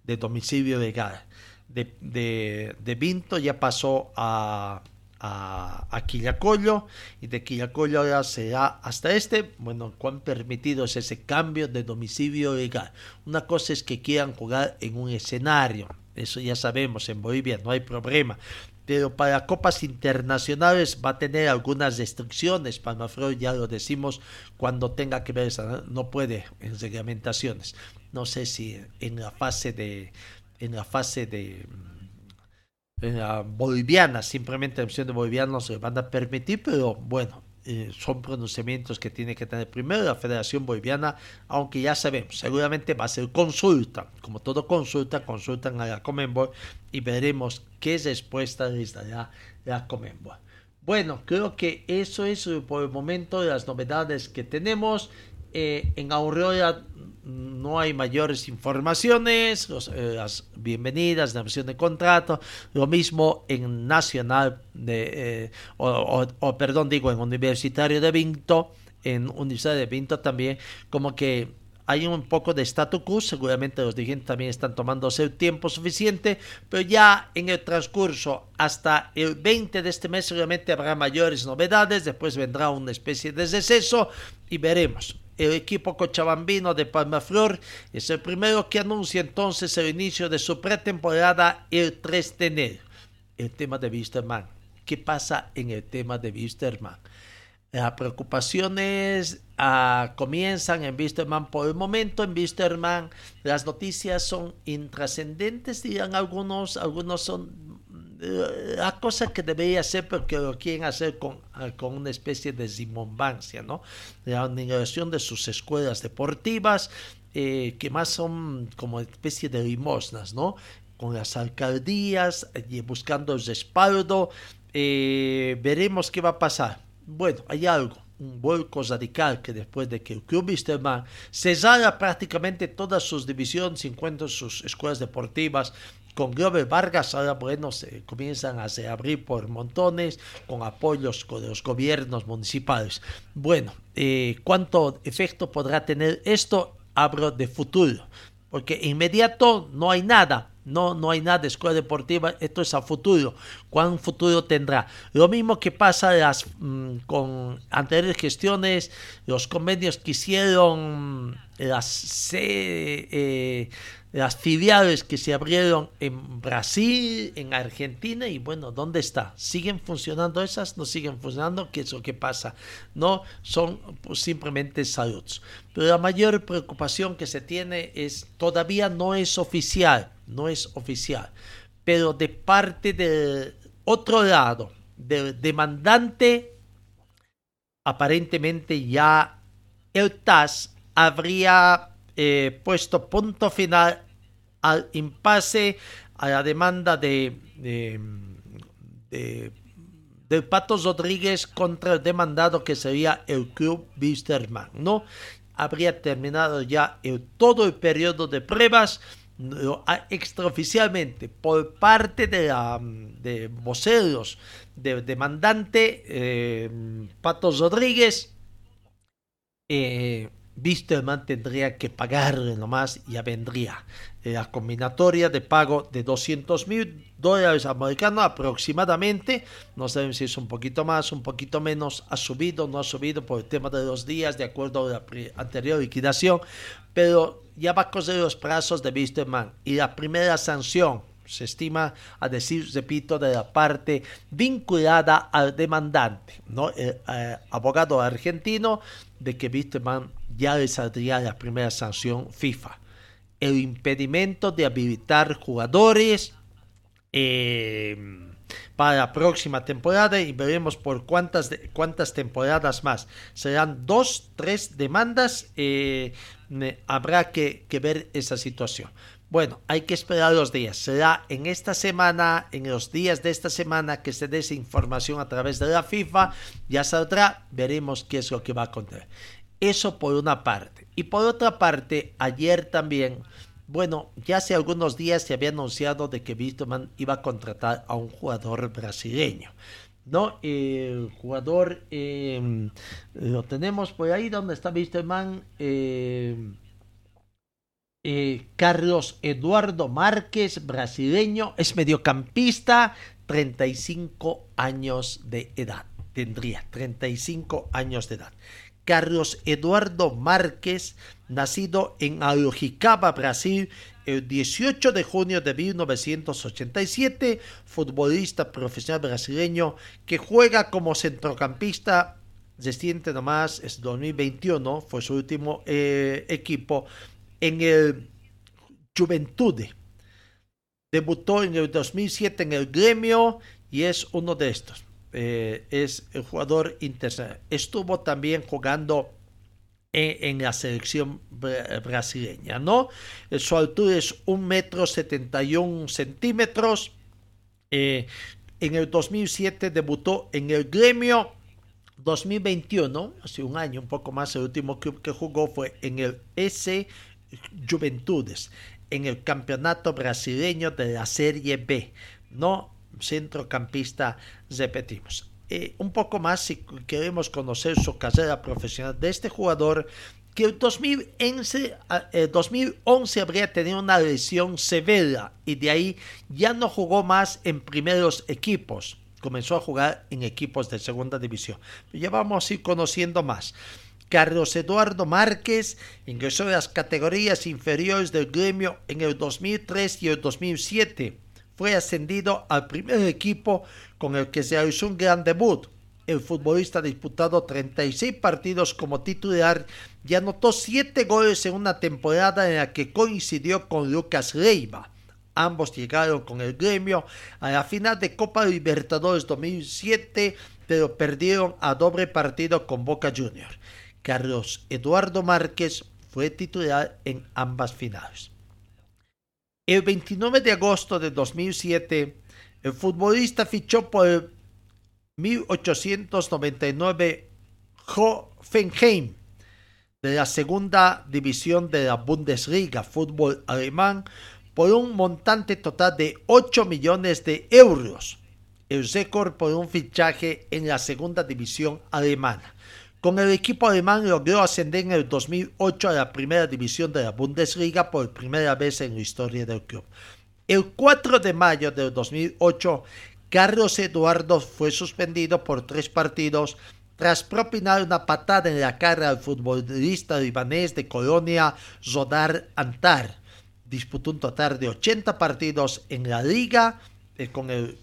de domicilio legal de, de, Vinto ya pasó a, a, a Quillacollo y de Quillacollo ahora será hasta este. Bueno, cuán permitido es ese cambio de domicilio legal. Una cosa es que quieran jugar en un escenario, eso ya sabemos, en Bolivia no hay problema. Pero para copas internacionales va a tener algunas restricciones. Palmaflor ya lo decimos cuando tenga que ver, no puede en reglamentaciones. No sé si en la fase de, en la fase de en la boliviana, simplemente la opción de boliviano se van a permitir, pero bueno, eh, son pronunciamientos que tiene que tener primero la Federación Boliviana, aunque ya sabemos, seguramente va a ser consulta, como todo consulta, consultan a la Comenbol y veremos qué respuesta les dará la Comenbol. Bueno, creo que eso es por el momento de las novedades que tenemos. Eh, en Aurora no hay mayores informaciones, eh, las bienvenidas, la versión de contrato, lo mismo en Nacional, de, eh, o, perdón, digo, en Universitario de Vinto, en Universidad de Vinto también, como que hay un poco de status quo, seguramente los dirigentes también están tomándose el tiempo suficiente, pero ya en el transcurso hasta el 20 de este mes seguramente habrá mayores novedades, después vendrá una especie de deceso y veremos el equipo cochabambino de Palmaflor es el primero que anuncia entonces el inicio de su pretemporada el 3 de enero. El tema de Wisterman. ¿Qué pasa en el tema de Wisterman? Las preocupaciones comienzan en Wisterman por el momento. En Wisterman las noticias son intrascendentes, dirán algunos. Algunos son la cosa que debería ser porque lo quieren hacer con, ah, con una especie de zimombancia, ¿no? La inauguración de sus escuelas deportivas, eh, que más son como especie de limosnas, ¿no? Con las alcaldías, eh, buscando el respaldo, eh, veremos qué va a pasar. Bueno, hay algo un vuelco radical que después de que el Club Wisterman cesara prácticamente todas sus divisiones, encuentros sus escuelas deportivas, con Glover Vargas ahora bueno se comienzan a abrir por montones con apoyos con los gobiernos municipales. Bueno, eh, ¿cuánto efecto podrá tener esto? Hablo de futuro, porque inmediato no hay nada, No, no hay nada de escuela deportiva, esto es a futuro. ¿Cuán futuro tendrá? Lo mismo que pasa las, mm, con anteriores gestiones, los convenios que hicieron las, eh, las filiales que se abrieron en Brasil, en Argentina y bueno, ¿dónde está? ¿Siguen funcionando esas? ¿No siguen funcionando? ¿Qué es lo que pasa? No, son pues, simplemente saludos. Pero la mayor preocupación que se tiene es, todavía no es oficial, no es oficial, pero de parte del otro lado, del demandante, aparentemente ya el TAS habría eh, puesto punto final al impasse a la demanda de, de, de, Patos Rodríguez contra el demandado que sería el club Wisterman, ¿no? Habría terminado ya el, todo el periodo de pruebas extraoficialmente por parte de, la, de voceros del demandante eh, Patos Rodríguez eh, Wisterman tendría que pagarle nomás y ya vendría la combinatoria de pago de 200 mil dólares americanos aproximadamente. No saben si es un poquito más, un poquito menos. Ha subido, no ha subido por el tema de los días, de acuerdo a la anterior liquidación. Pero ya va a coser los plazos de Wisterman. Y la primera sanción se estima, a decir, repito, de la parte vinculada al demandante, ¿no? el eh, abogado argentino, de que Wisterman ya le saldría la primera sanción FIFA. El impedimento de habilitar jugadores eh, para la próxima temporada y veremos por cuántas, cuántas temporadas más. Serán dos, tres demandas. Eh, habrá que, que ver esa situación. Bueno, hay que esperar los días. Será en esta semana, en los días de esta semana que se dé esa información a través de la FIFA. Ya saldrá, veremos qué es lo que va a contener. Eso por una parte. Y por otra parte, ayer también, bueno, ya hace algunos días se había anunciado de que Wisterman iba a contratar a un jugador brasileño. ¿no? El jugador em, lo tenemos por ahí donde está Wisterman. Em, eh, Carlos Eduardo Márquez, brasileño, es mediocampista, 35 años de edad. Tendría 35 años de edad. Carlos Eduardo Márquez, nacido en Alojicaba, Brasil, el 18 de junio de 1987, futbolista profesional brasileño que juega como centrocampista reciente nomás, es 2021, fue su último eh, equipo en el Juventude. Debutó en el 2007 en el gremio y es uno de estos. Eh, es el jugador internacional. Estuvo también jugando en, la selección brasileña, ¿no? Eh, su altura es un metro 71 centímetros. Eh, en el 2007 debutó en el gremio 2021, hace un año, un poco más, el último club que jugó fue en el S Juventudes, en el campeonato brasileño de la Serie B, no centrocampista, repetimos. Eh, un poco más si queremos conocer su carrera profesional de este jugador que en 2011, 2011 habría tenido una lesión severa y de ahí ya no jugó más en primeros equipos. Comenzó a jugar en equipos de segunda división. Ya vamos a ir conociendo más. Carlos Eduardo Márquez ingresó en las categorías inferiores del gremio en el 2003 y el 2007 fue ascendido al primer equipo con el que se realizó un gran debut. El futbolista ha disputado 36 partidos como titular y anotó 7 goles en una temporada en la que coincidió con Lucas Leiva. Ambos llegaron con el gremio a la final de Copa Libertadores 2007, pero perdieron a doble partido con Boca Juniors. Carlos Eduardo Márquez fue titular en ambas finales. El 29 de agosto de 2007, el futbolista fichó por el 1899 Hoffenheim de la segunda división de la Bundesliga fútbol alemán por un montante total de 8 millones de euros, el récord por un fichaje en la segunda división alemana. Con el equipo alemán logró ascender en el 2008 a la primera división de la Bundesliga por primera vez en la historia del club. El 4 de mayo del 2008, Carlos Eduardo fue suspendido por tres partidos tras propinar una patada en la cara al futbolista libanés de Colonia, Zodar Antar. Disputó un total de 80 partidos en la liga eh, con el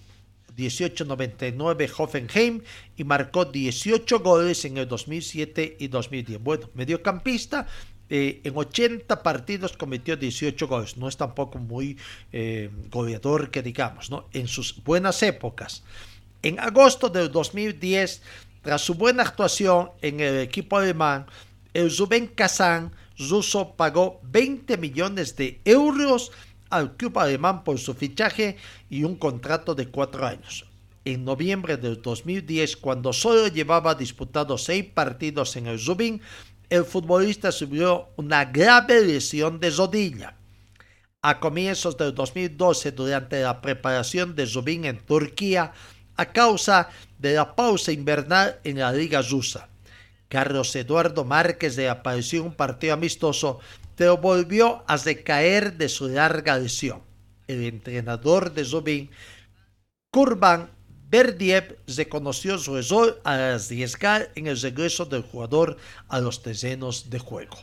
1899 Hoffenheim y marcó 18 goles en el 2007 y 2010. Bueno, mediocampista, eh, en 80 partidos cometió 18 goles. No es tampoco muy eh, goleador que digamos, ¿no? En sus buenas épocas. En agosto del 2010, tras su buena actuación en el equipo alemán, el Zubin Kazan ruso pagó 20 millones de euros al club alemán por su fichaje y un contrato de cuatro años. En noviembre del 2010, cuando solo llevaba disputado seis partidos en el Zubin, el futbolista sufrió una grave lesión de rodilla. A comienzos del 2012, durante la preparación de Zubin en Turquía, a causa de la pausa invernal en la Liga Rusa. Carlos Eduardo Márquez reapareció en un partido amistoso pero volvió a decaer de su larga lesión. El entrenador de Zubin, Kurban Berdiev, reconoció su error al arriesgar en el regreso del jugador a los terrenos de juego.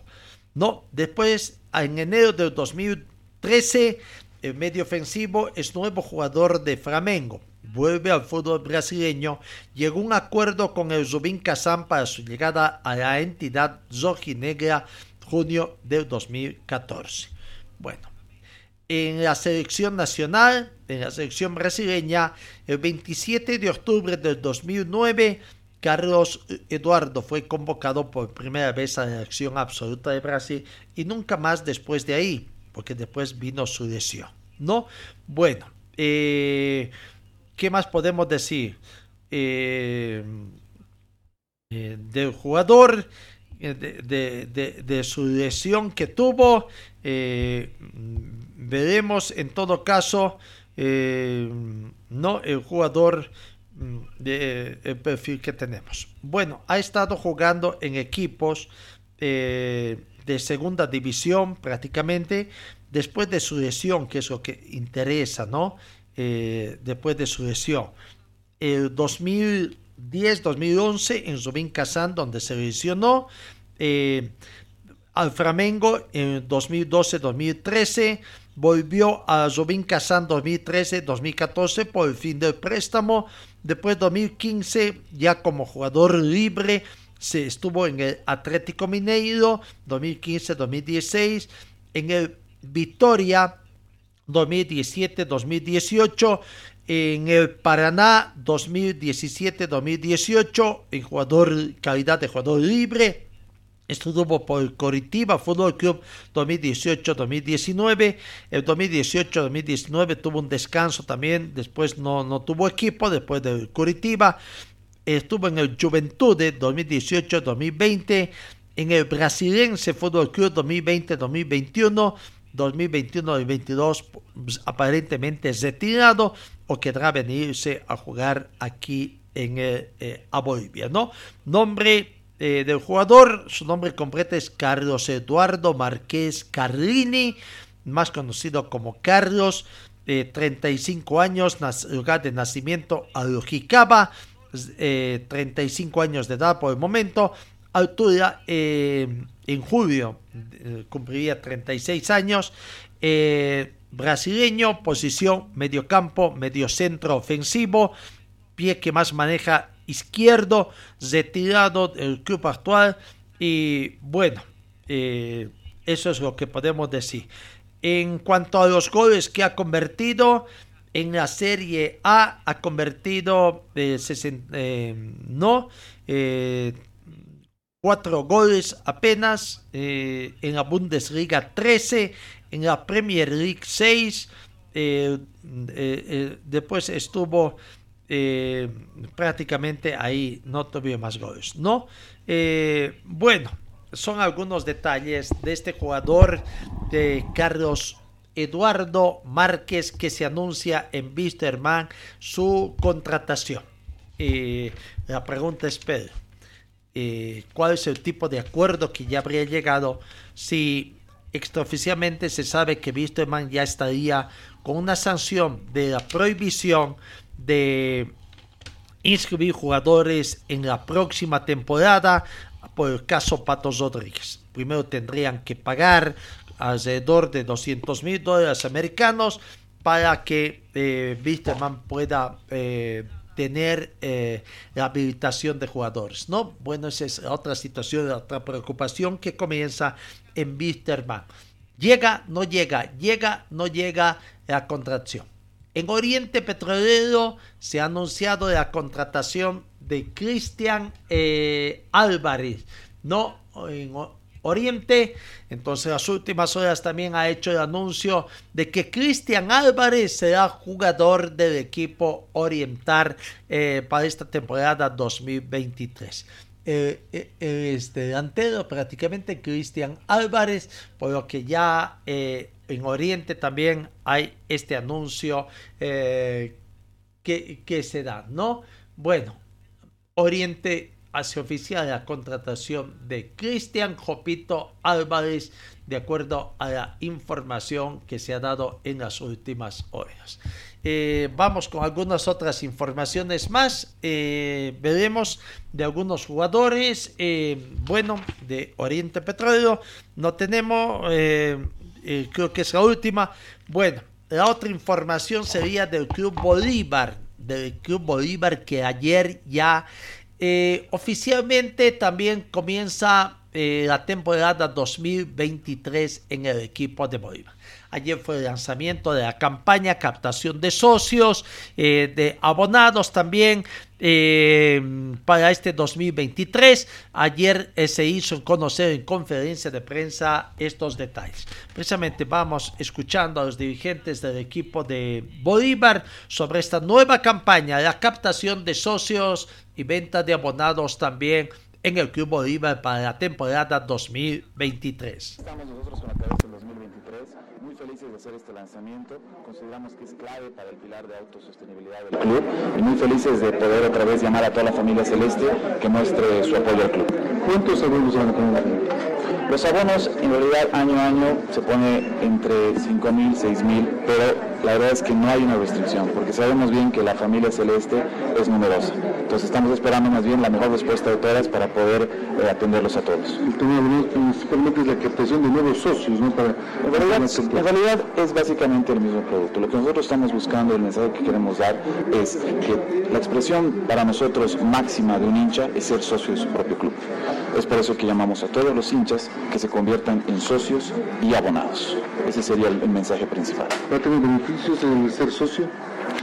No, después, en enero del 2013, el medio ofensivo es nuevo jugador de Flamengo. Vuelve al fútbol brasileño, llegó un acuerdo con el Zubin Kazan para su llegada a la entidad rojinegra junio del 2014. Bueno, en la selección nacional, en la selección brasileña, el 27 de octubre del 2009, Carlos Eduardo fue convocado por primera vez a la selección absoluta de Brasil y nunca más después de ahí, porque después vino su lesión. ¿No? Bueno, eh, ¿qué más podemos decir? Eh, eh, del jugador eh, de, su lesión que tuvo. Eh, veremos en todo caso eh, no el jugador mm, de el perfil que tenemos. Bueno, ha estado jugando en equipos de segunda división prácticamente después de su lesión, que es lo que interesa, ¿no? después de su lesión. El 2000 2010-2011 en Zubin Kazan, donde se lesionó. Eh, al Flamengo en 2012-2013. Volvió a Zubin Kazan 2013-2014 por el fin del préstamo. Después 2015 ya como jugador libre se estuvo en el Atlético Mineiro 2015-2016, en el Vitoria 2017-2018, en el Paraná 2017-2018 en jugador calidad de jugador libre. Estuvo por Coritiba Fútbol Club 2018-2019. El 2018-2019 tuvo un descanso también. Después no, no tuvo equipo. Después del Coritiba. Estuvo en el Juventude 2018-2020. En el Brasilense Fútbol Club 2020-2021. 2021-2022 pues, aparentemente retirado o querrá venirse a jugar aquí en eh, a Bolivia, ¿no? Nombre eh, del jugador, su nombre completo es Carlos Eduardo Marqués Carlini, más conocido como Carlos, 35 años, lugar de nacimiento Alojicaba, 35 años de edad por el momento, altura en julio cumpliría 36 años, brasileño, posición mediocampo, mediocentro ofensivo, pie que más maneja izquierdo, retirado del club actual y bueno, eh, eso es lo que podemos decir. En cuanto a los goles que ha convertido, en la Serie A ha convertido eh, eh, no cuatro goles apenas, en la Bundesliga 13, en la Premier League 6, eh, eh, eh, después estuvo prácticamente ahí, no tuvo más goles, ¿no? bueno, son algunos detalles de este jugador de Carlos Eduardo Márquez que se anuncia en Bisterman su contratación. la pregunta es, Pedro, ¿cuál es el tipo de acuerdo que ya habría llegado si extraoficialmente se sabe que Wisterman ya estaría con una sanción de la prohibición de inscribir jugadores en la próxima temporada por el caso Patos Rodríguez. Primero tendrían que pagar alrededor de 200 mil dólares americanos para que eh, pueda eh, tener eh, la habilitación de jugadores, ¿no? Bueno, esa es otra situación, otra preocupación que comienza en Wisterman. Llega, no llega, llega, no llega la contratación. En Oriente Petrolero se ha anunciado la contratación de Cristian eh, Álvarez, ¿no? En Oriente. Entonces, las últimas horas también ha hecho el anuncio de que Cristian Álvarez será jugador del equipo Oriental eh, para esta temporada 2023. Eh, eh, este delantero prácticamente Cristian Álvarez, por lo que ya en Oriente también hay este anuncio que, que se da, ¿no? Bueno, Oriente hace oficial la contratación de Cristian Jopito Álvarez de acuerdo a la información que se ha dado en las últimas horas. Eh, vamos con algunas otras informaciones más. Eh, veremos de algunos jugadores. Eh, bueno, de Oriente Petróleo no tenemos. creo que es la última. Bueno, la otra información sería del Club Bolívar. Del Club Bolívar que ayer ya eh, oficialmente también comienza eh, la temporada 2023 en el equipo de Bolívar. Ayer fue el lanzamiento de la campaña captación de socios, eh, de abonados también para este 2023. Ayer se hizo conocer en conferencia de prensa estos detalles. Precisamente vamos escuchando a los dirigentes del equipo de Bolívar sobre esta nueva campaña, la captación de socios y venta de abonados también en el Club Bolívar para la temporada 2023. Estamos nosotros con la cabeza del 2023, muy felices de hacer este lanzamiento. Consideramos que es clave para el pilar de autosostenibilidad del club y muy felices de poder otra vez llamar a toda la familia celeste que muestre su apoyo al club. ¿Cuántos abonos van a tener? Los abonos en realidad año a año se pone entre 5 mil, 6 mil, pero la verdad es que no hay una restricción, porque sabemos bien que la familia celeste es numerosa. Entonces estamos esperando más bien la mejor respuesta de todas para poder eh, atenderlos a todos. El tema principalmente es la captación de nuevos socios, ¿no? Para, en, realidad, en realidad es básicamente el mismo producto. Lo que nosotros estamos buscando, el mensaje que queremos dar es que la expresión para nosotros máxima de un hincha es ser socio de su propio club. Es por eso que llamamos a todos los hinchas que se conviertan en socios y abonados. Ese sería el, mensaje principal. ¿Va a tener beneficios el ser socio?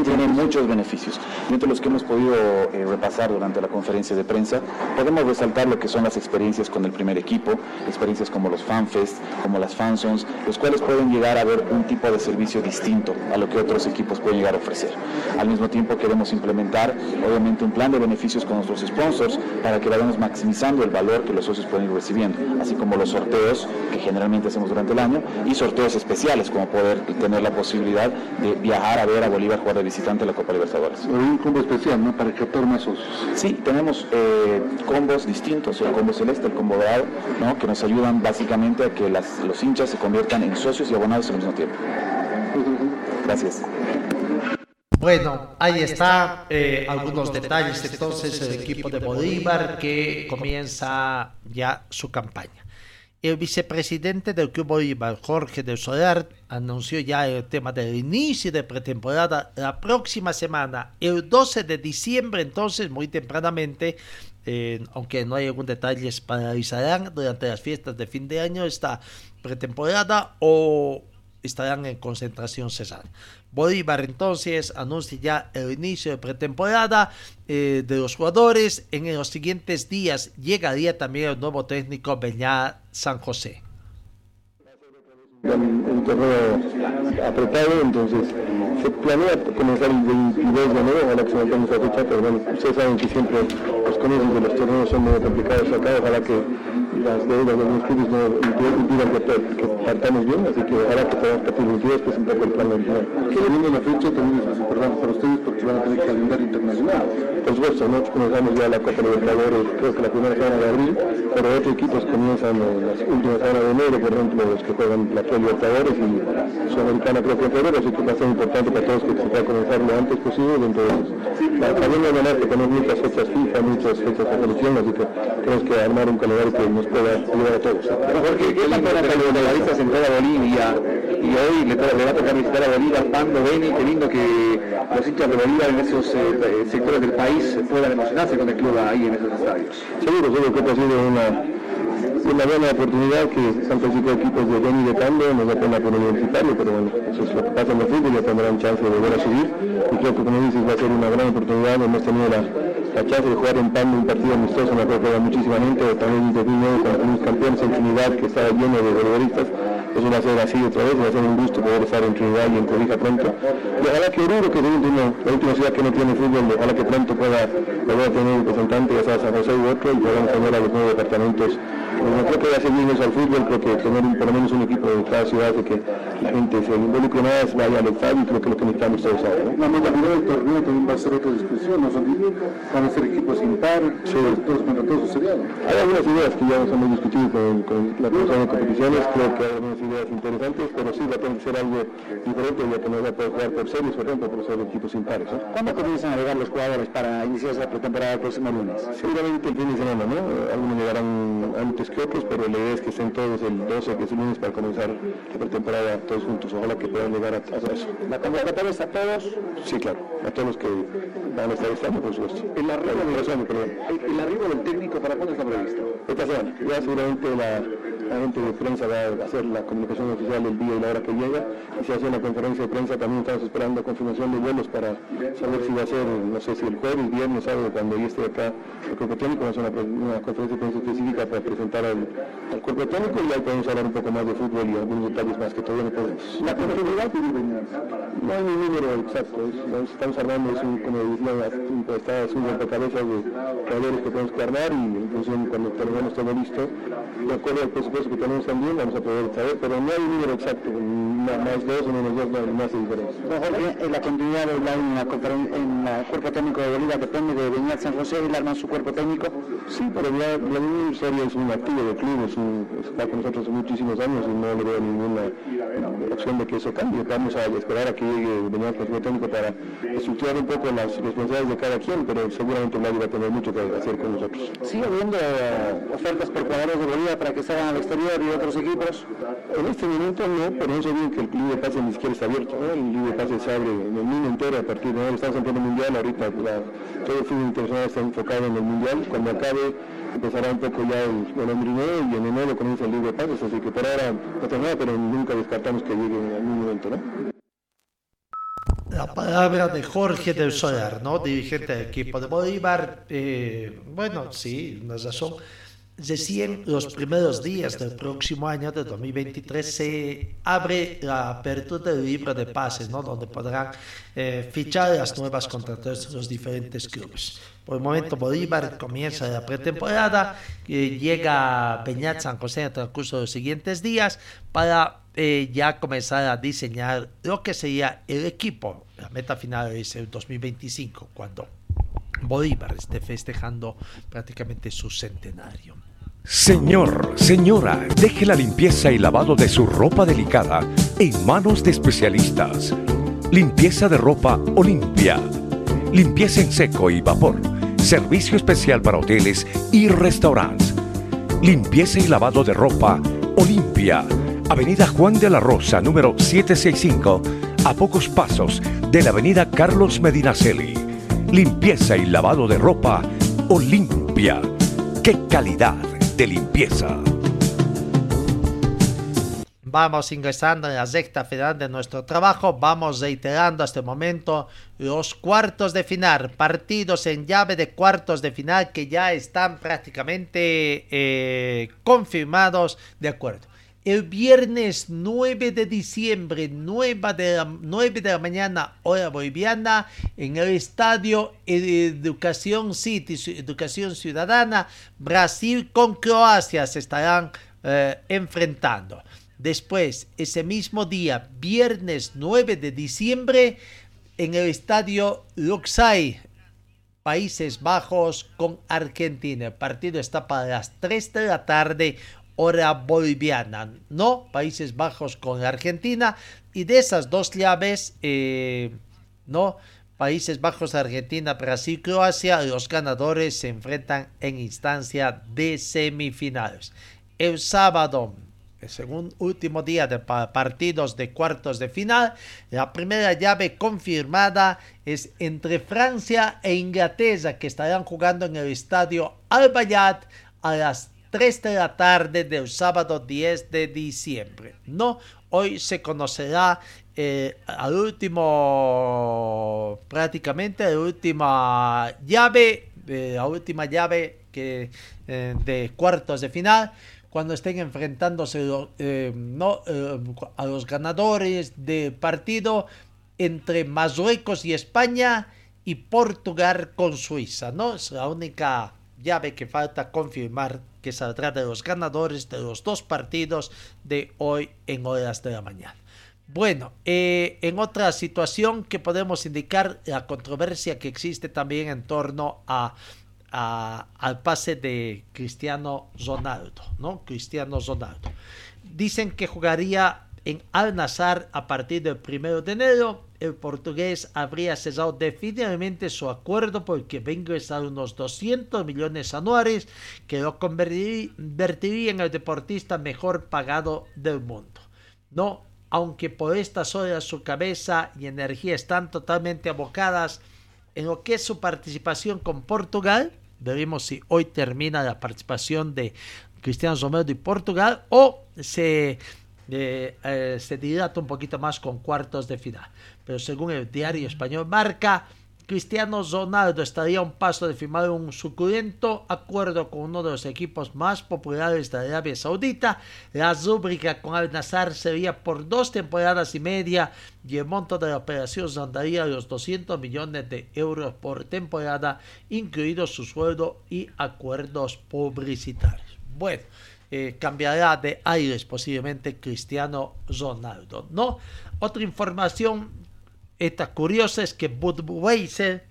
Tiene muchos beneficios. Entre los que hemos podido eh, repasar durante la conferencia de prensa, podemos resaltar lo que son las experiencias con el primer equipo, experiencias como los FanFest, como las Fansons, los cuales pueden llegar a ver un tipo de servicio distinto a lo que otros equipos pueden llegar a ofrecer. Al mismo tiempo queremos implementar, obviamente, un plan de beneficios con nuestros sponsors para que vayamos maximizando el valor que los socios pueden ir recibiendo, así como los sorteos que generalmente hacemos durante el año y sorteos especiales como poder tener la posibilidad de viajar a ver a Bolívar jugar visitante de la Copa Libertadores. Un combo especial, ¿no? Para captar más socios. Sí, tenemos eh, combos distintos, el combo celeste, el combo dorado, ¿no? Que nos ayudan básicamente a que los hinchas se conviertan en socios y abonados al mismo tiempo. Gracias. Bueno, ahí está eh, algunos detalles entonces el equipo de Bolívar que comienza ya su campaña. El vicepresidente del Club Bolívar, Jorge del Solar, anunció ya el tema del inicio de pretemporada la próxima semana, el 12 de diciembre, entonces muy tempranamente, eh, aunque no hay algún detalle, paralizarán durante las fiestas de fin de año esta pretemporada o estarán en concentración cesar. Bolívar entonces anuncia ya el inicio de pretemporada eh, de los jugadores. En los siguientes días llegaría también el nuevo técnico Beñá San José. Un, torneo apretado, entonces se planea comenzar el 22 de enero, ojalá que se mantenga esa fecha, pero bueno, ustedes saben que siempre los comienzos de los torneos son muy complicados acá, ojalá que las deudas de los clubes no impidan que, partamos bien, así que ojalá que partir los días, pues un poco el plan original. Viendo la fecha también es importante para ustedes porque van a tener calendario internacional. Por supuesto, nosotros comenzamos ya la Copa Libertadores, creo que la primera semana de abril, pero otros equipos comienzan en las últimas semanas de enero, por ejemplo, los que juegan la Pro Libertadores y Sudamericana creo que en febrero, así que va a ser importante para todos que se pueda comenzar lo antes posible dentro de eso. También de manera que tenemos muchas fechas fijas, muchas fechas de selección, así que tenemos que armar un calendario que nos pueda ayudar a todos. Porque ¿qué los legalistas en toda Bolivia y hoy le, le va a tocar visitar a Bolivia, Pando, Beni, teniendo que los hinchas de Bolivia en esos eh, sectores del país puedan emocionarse con el club ahí en esos estadios? Seguro, seguro que ha sido una una buena oportunidad que tanto cinco equipos de Beni y de Pando nos da pena por universitario, pero bueno, eso es lo que pasa en el fútbol, ya tendrán chance de volver a subir y creo que como dices va a ser una gran oportunidad, hemos tenido la, la chance de jugar en Pando un partido amistoso, me acuerdo gente, también en 2009 con los campeones en Trinidad que estaba lleno de futbolistas, eso va a ser así otra vez, va a ser un gusto poder estar en Trinidad y en Cobija pronto. Y ojalá que Oruro, que es la última, ciudad que no tiene fútbol, ojalá que pronto pueda volver a tener un representante, ya sea San José u otro, y puedan tener a los nuevos departamentos. No creo que va a ser bien eso al fútbol, creo que tener un, por lo menos un equipo de cada ciudad hace que la gente se involucre más, vaya al estadio y creo que lo que necesitamos todos ahora. ¿no? La modalidad del torneo también va a ser otra discusión, ¿no? Son, van a ser equipos impar, sí. todos contra todos sería. Hay algunas ideas que ya nos hemos discutido con, con la Comisión de Competiciones, creo que algunas ideas interesantes, pero sí va a tener que ser algo diferente, ya que no va a poder jugar por series, por ejemplo, por ser equipos impares. ¿no? ¿Cuándo comienzan a llegar los jugadores para iniciar esa pretemporada el próximo lunes? Seguramente el fin de semana, ¿no? Algunos llegarán antes que otros, pero la idea es que estén todos el 12, que es el lunes, para comenzar la pretemporada todos juntos. Ojalá que puedan llegar a, a eso. ¿La convocatoria es a todos? Sí, claro, a todos los que van a estar año, por supuesto. El arribo, el, el arribo del técnico, ¿para cuándo está previsto? Esta semana. Ya seguramente la, la gente de prensa va a hacer la comunicación oficial el día y la hora que llega y se hace una conferencia de prensa. También estamos esperando confirmación de vuelos para saber si va a ser, no sé si el jueves, viernes, sábado, cuando ya esté acá el cuerpo técnico, vamos a hacer una, una, conferencia de prensa específica para presentar al, al cuerpo técnico y ahí podemos hablar un poco más de fútbol y algunos detalles más que todavía no podemos. ¿La continuidad No hay ni número exacto, es, estamos hablando, es un, como decía, está, es un rompecabezas de jugadores que tenemos que armar y en función cuando tengamos todo listo, de acuerdo al presupuesto que tenemos también, vamos a poder saber, pero no hay un número exacto, más dos menos dos, no, más diferencia. Jorge, la continuidad de la, en, el cuerpo técnico de Bolivia depende de Beñat San José, él arma su cuerpo técnico. Sí, pero ya Vladimir Soria es un activo del club, es un, está con nosotros muchísimos años y no le veo ninguna opción de que eso cambie. Vamos a esperar a que llegue Beñat como técnico para estructurar un poco las responsabilidades de cada quien, pero seguramente Vladimir va a tener mucho que hacer con nosotros. ¿Sigue habiendo ofertas por jugadores de Bolivia para que salgan al exterior y otros equipos? En este momento no, pero sé bien el club de pase ni siquiera está abierto. El club de pase se abre en el mundo entero a partir de ahora. Estamos en pleno mundial, ahorita la, todo el fútbol internacional está enfocado en el mundial. Cuando acabe empezará un poco ya el golondrineo y en enero comienza el libro de pases, así que por ahora no tengo nada, pero nunca descartamos que llegue en algún momento, ¿no? La palabra de Jorge del Solar, ¿no? Dirigente del equipo de Bolívar. Eh, bueno, sí, es razón. Recién los primeros días del próximo año de 2023 se abre la apertura del libro de pases, ¿no? donde podrán eh, fichar las nuevas contrataciones de los diferentes clubes. Por el momento Bolívar comienza la pretemporada, eh, llega Peñat San José en el transcurso de los siguientes días para eh, ya comenzar a diseñar lo que sería el equipo. La meta final es el 2025, cuando Bolívar esté festejando prácticamente su centenario. Señor, señora, deje la limpieza y lavado de su ropa delicada en manos de especialistas. Limpieza de ropa Olimpia. Limpieza en seco y vapor. Servicio especial para hoteles y restaurantes. Limpieza y lavado de ropa Olimpia. Avenida Juan de la Rosa, número 765, a pocos pasos de la Avenida Carlos Medinaceli. Limpieza y lavado de ropa Olimpia. ¡Qué calidad! de limpieza. Vamos ingresando en la recta final de nuestro trabajo. Vamos reiterando hasta el momento los cuartos de final. Partidos en llave de cuartos de final que ya están prácticamente eh, confirmados de acuerdo. El viernes 9 de diciembre, 9 de la, 9 de la mañana, hora boliviana, en el estadio Educación City, Educación Ciudadana, Brasil con Croacia se estarán eh, enfrentando. Después, ese mismo día, viernes 9 de diciembre, en el estadio Luxay, Países Bajos con Argentina. El partido está para las 3 de la tarde, hora boliviana, ¿no? Países Bajos con Argentina. Y de esas dos llaves, eh, ¿no? Países Bajos, Argentina, Brasil, Croacia, los ganadores se enfrentan en instancia de semifinales. El sábado, el segundo último día de partidos de cuartos de final, la primera llave confirmada es entre Francia e Inglaterra, que estarán jugando en el estadio Al Bayat a las 3 de la tarde del sábado 10 de diciembre. No, hoy se conocerá eh, al último, prácticamente la última llave, eh, la última llave que, eh, de cuartos de final cuando estén enfrentándose no, a los ganadores del partido entre Marruecos y España y Portugal con Suiza, ¿no? Es la única llave que falta confirmar que saldrá de los ganadores de los dos partidos de hoy en horas de la mañana. Bueno, eh, en otra situación que podemos indicar la controversia que existe también en torno a, al pase de Cristiano Ronaldo, ¿no? Cristiano Ronaldo. Dicen que jugaría en Al Nazar a partir del primero de enero el portugués habría cesado definitivamente su acuerdo porque va a ingresar unos 200 millones anuales que lo convertiría en el deportista mejor pagado del mundo. No, aunque por estas horas su cabeza y energía están totalmente abocadas en lo que es su participación con Portugal, veremos si hoy termina la participación de Cristiano Ronaldo y Portugal o se eh, se dilata un poquito más con cuartos de final. Pero según el diario español Marca, Cristiano Ronaldo estaría a un paso de firmar un suculento acuerdo con uno de los equipos más populares de Arabia Saudita. La rúbrica con Al Nazar sería por dos temporadas y media y el monto de la operación rondaría los 200 millones de euros por temporada, incluido su sueldo y acuerdos publicitarios. Bueno, eh, cambiará de aires posiblemente Cristiano Ronaldo, ¿no? Otra información esta curiosa es que Budweiser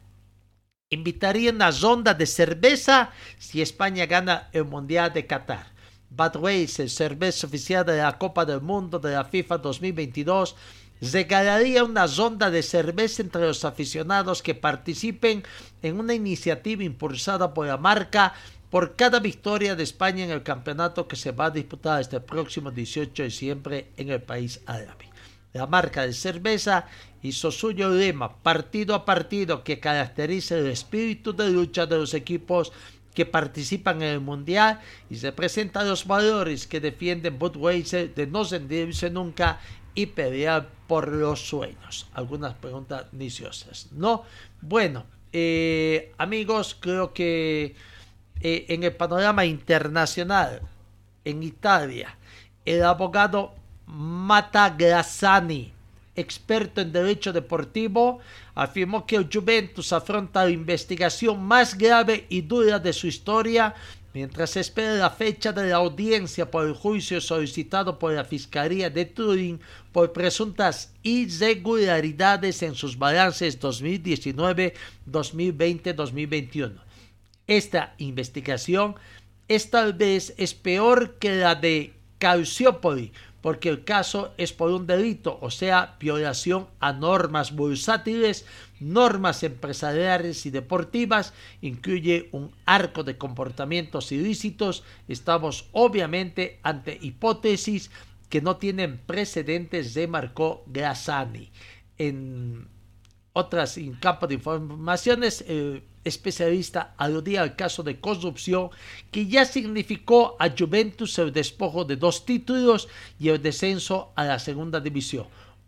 invitaría una ronda de cerveza si España gana el Mundial de Qatar. Budweiser, cerveza oficial de la Copa del Mundo de la FIFA 2022, regalaría una ronda de cerveza entre los aficionados que participen en una iniciativa impulsada por la marca por cada victoria de España en el campeonato que se va a disputar este próximo 18 de diciembre en el país árabe. La marca de cerveza hizo suyo el lema partido a partido que caracteriza el espíritu de lucha de los equipos que participan en el mundial y representa los valores que defienden Budweiser de no sentirse nunca y pelear por los sueños. Algunas preguntas niciosas, ¿no? Bueno, eh, amigos, creo que eh, en el panorama internacional, en Italia, el abogado Matagrassani, experto en derecho deportivo, afirmó que el Juventus afronta la investigación más grave y dura de su historia mientras espera la fecha de la audiencia por el juicio solicitado por la Fiscalía de Turín por presuntas irregularidades en sus balances 2019, 2020, 2021. Esta investigación es tal vez es peor que la de Calciopoli, porque el caso es por un delito, o sea, violación a normas bursátiles, normas empresariales y deportivas, incluye un arco de comportamientos ilícitos. Estamos obviamente ante hipótesis que no tienen precedentes, remarcó Grassani. En otras campo de informaciones, el especialista aludía al caso de corrupción que ya significó a Juventus el despojo de dos títulos y el descenso a la segunda división.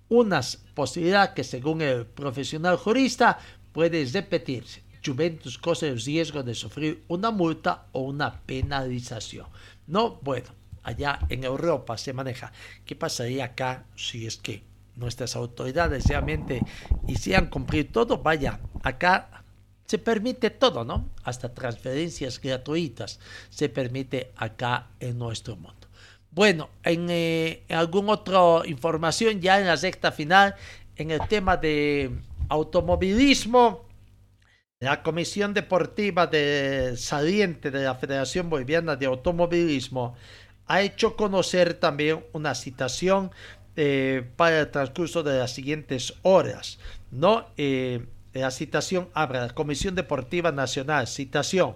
Una posibilidad que según el profesional jurista puede repetirse. Juventus corre el riesgo de sufrir una multa o una penalización. No, bueno, allá en Europa se maneja. ¿Qué pasaría acá si es que nuestras autoridades realmente hicieran cumplir todo? Vaya, acá se permite todo, ¿no? Hasta transferencias gratuitas se permite acá en nuestro mundo. Bueno, en, eh, alguna otra información ya en la recta final, en el tema de automovilismo, la Comisión Deportiva de Saliente de la Federación Boliviana de Automovilismo ha hecho conocer también una citación eh, para el transcurso de las siguientes horas, ¿no? Eh, la citación abre la Comisión Deportiva Nacional. Citación.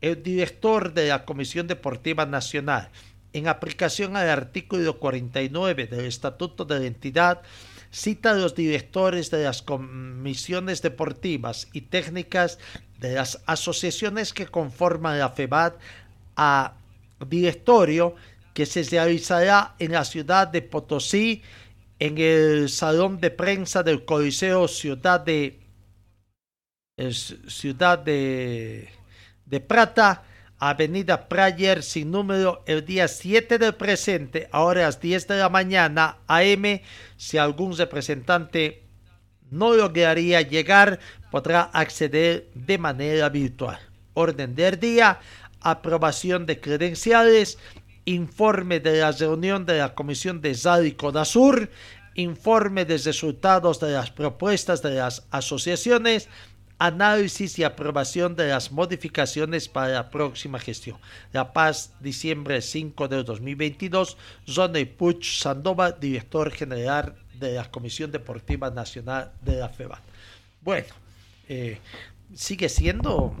El director de la Comisión Deportiva Nacional, en aplicación al artículo 49 del Estatuto de la entidad, cita a los directores de las comisiones deportivas y técnicas de las asociaciones que conforman la FEBAD a directorio que se realizará en la ciudad de Potosí en el salón de prensa del Coliseo Ciudad de Ciudad de, de Prata, Avenida Prayer sin número el día 7 del presente, ahora a las 10 de la mañana AM. Si algún representante no lograría llegar, podrá acceder de manera virtual. Orden del día, aprobación de credenciales, informe de la reunión de la Comisión de SAD Sur, informe de resultados de las propuestas de las asociaciones, análisis y aprobación de las modificaciones para la próxima gestión. La Paz, diciembre 5 de 2022, Zone Puch Sandoval, director general de la Comisión Deportiva Nacional de la FEBA. Bueno, eh, sigue siendo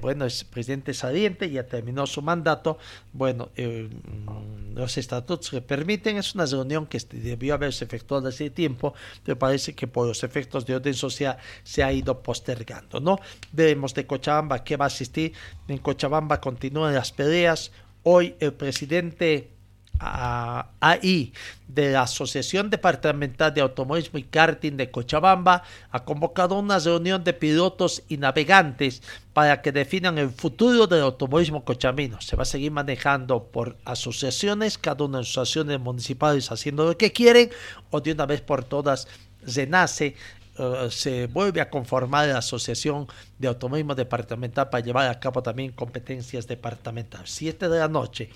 bueno, es presidente saliente, ya terminó su mandato, bueno, eh, mm, los estatutos le permiten, es una reunión que debió haberse efectuado hace tiempo, pero parece que por los efectos de orden social se ha ido postergando, ¿no? Veremos de Cochabamba que va a asistir, en Cochabamba continúan las peleas, hoy el presidente ahí de la Asociación Departamental de Automovilismo y Karting de Cochabamba ha convocado una reunión de pilotos y navegantes para que definan el futuro del automovilismo cochabino. Se va a seguir manejando por asociaciones, cada una de las asociaciones municipales haciendo lo que quieren o de una vez por todas renace Uh, se vuelve a conformar la Asociación de Automovilismo Departamental para llevar a cabo también competencias departamentales. Siete de la noche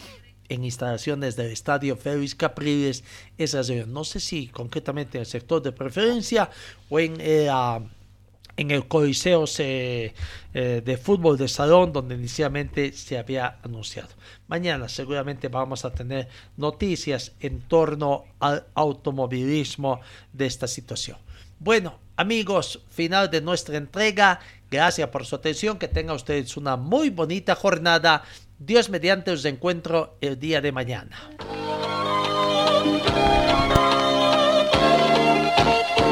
en instalaciones del Estadio Félix Capriles esa No sé si concretamente en el sector de preferencia o en, eh, el Coliseo eh, de fútbol de salón donde inicialmente se había anunciado. Mañana seguramente vamos a tener noticias en torno al automovilismo de esta situación. Bueno, amigos, final de nuestra entrega. Gracias por su atención. Que tengan ustedes una muy bonita jornada Dios mediante os encuentro el día de mañana.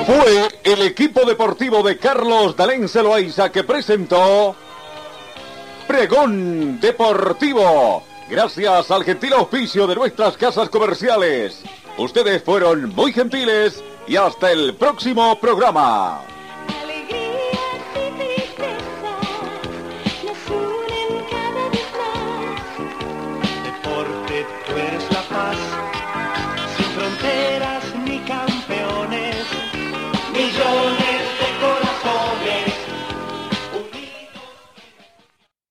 Fue el equipo deportivo de Carlos Dalén Celoaiza que presentó Pregón Deportivo. Gracias al gentil auspicio de nuestras casas comerciales. Ustedes fueron muy gentiles y hasta el próximo programa.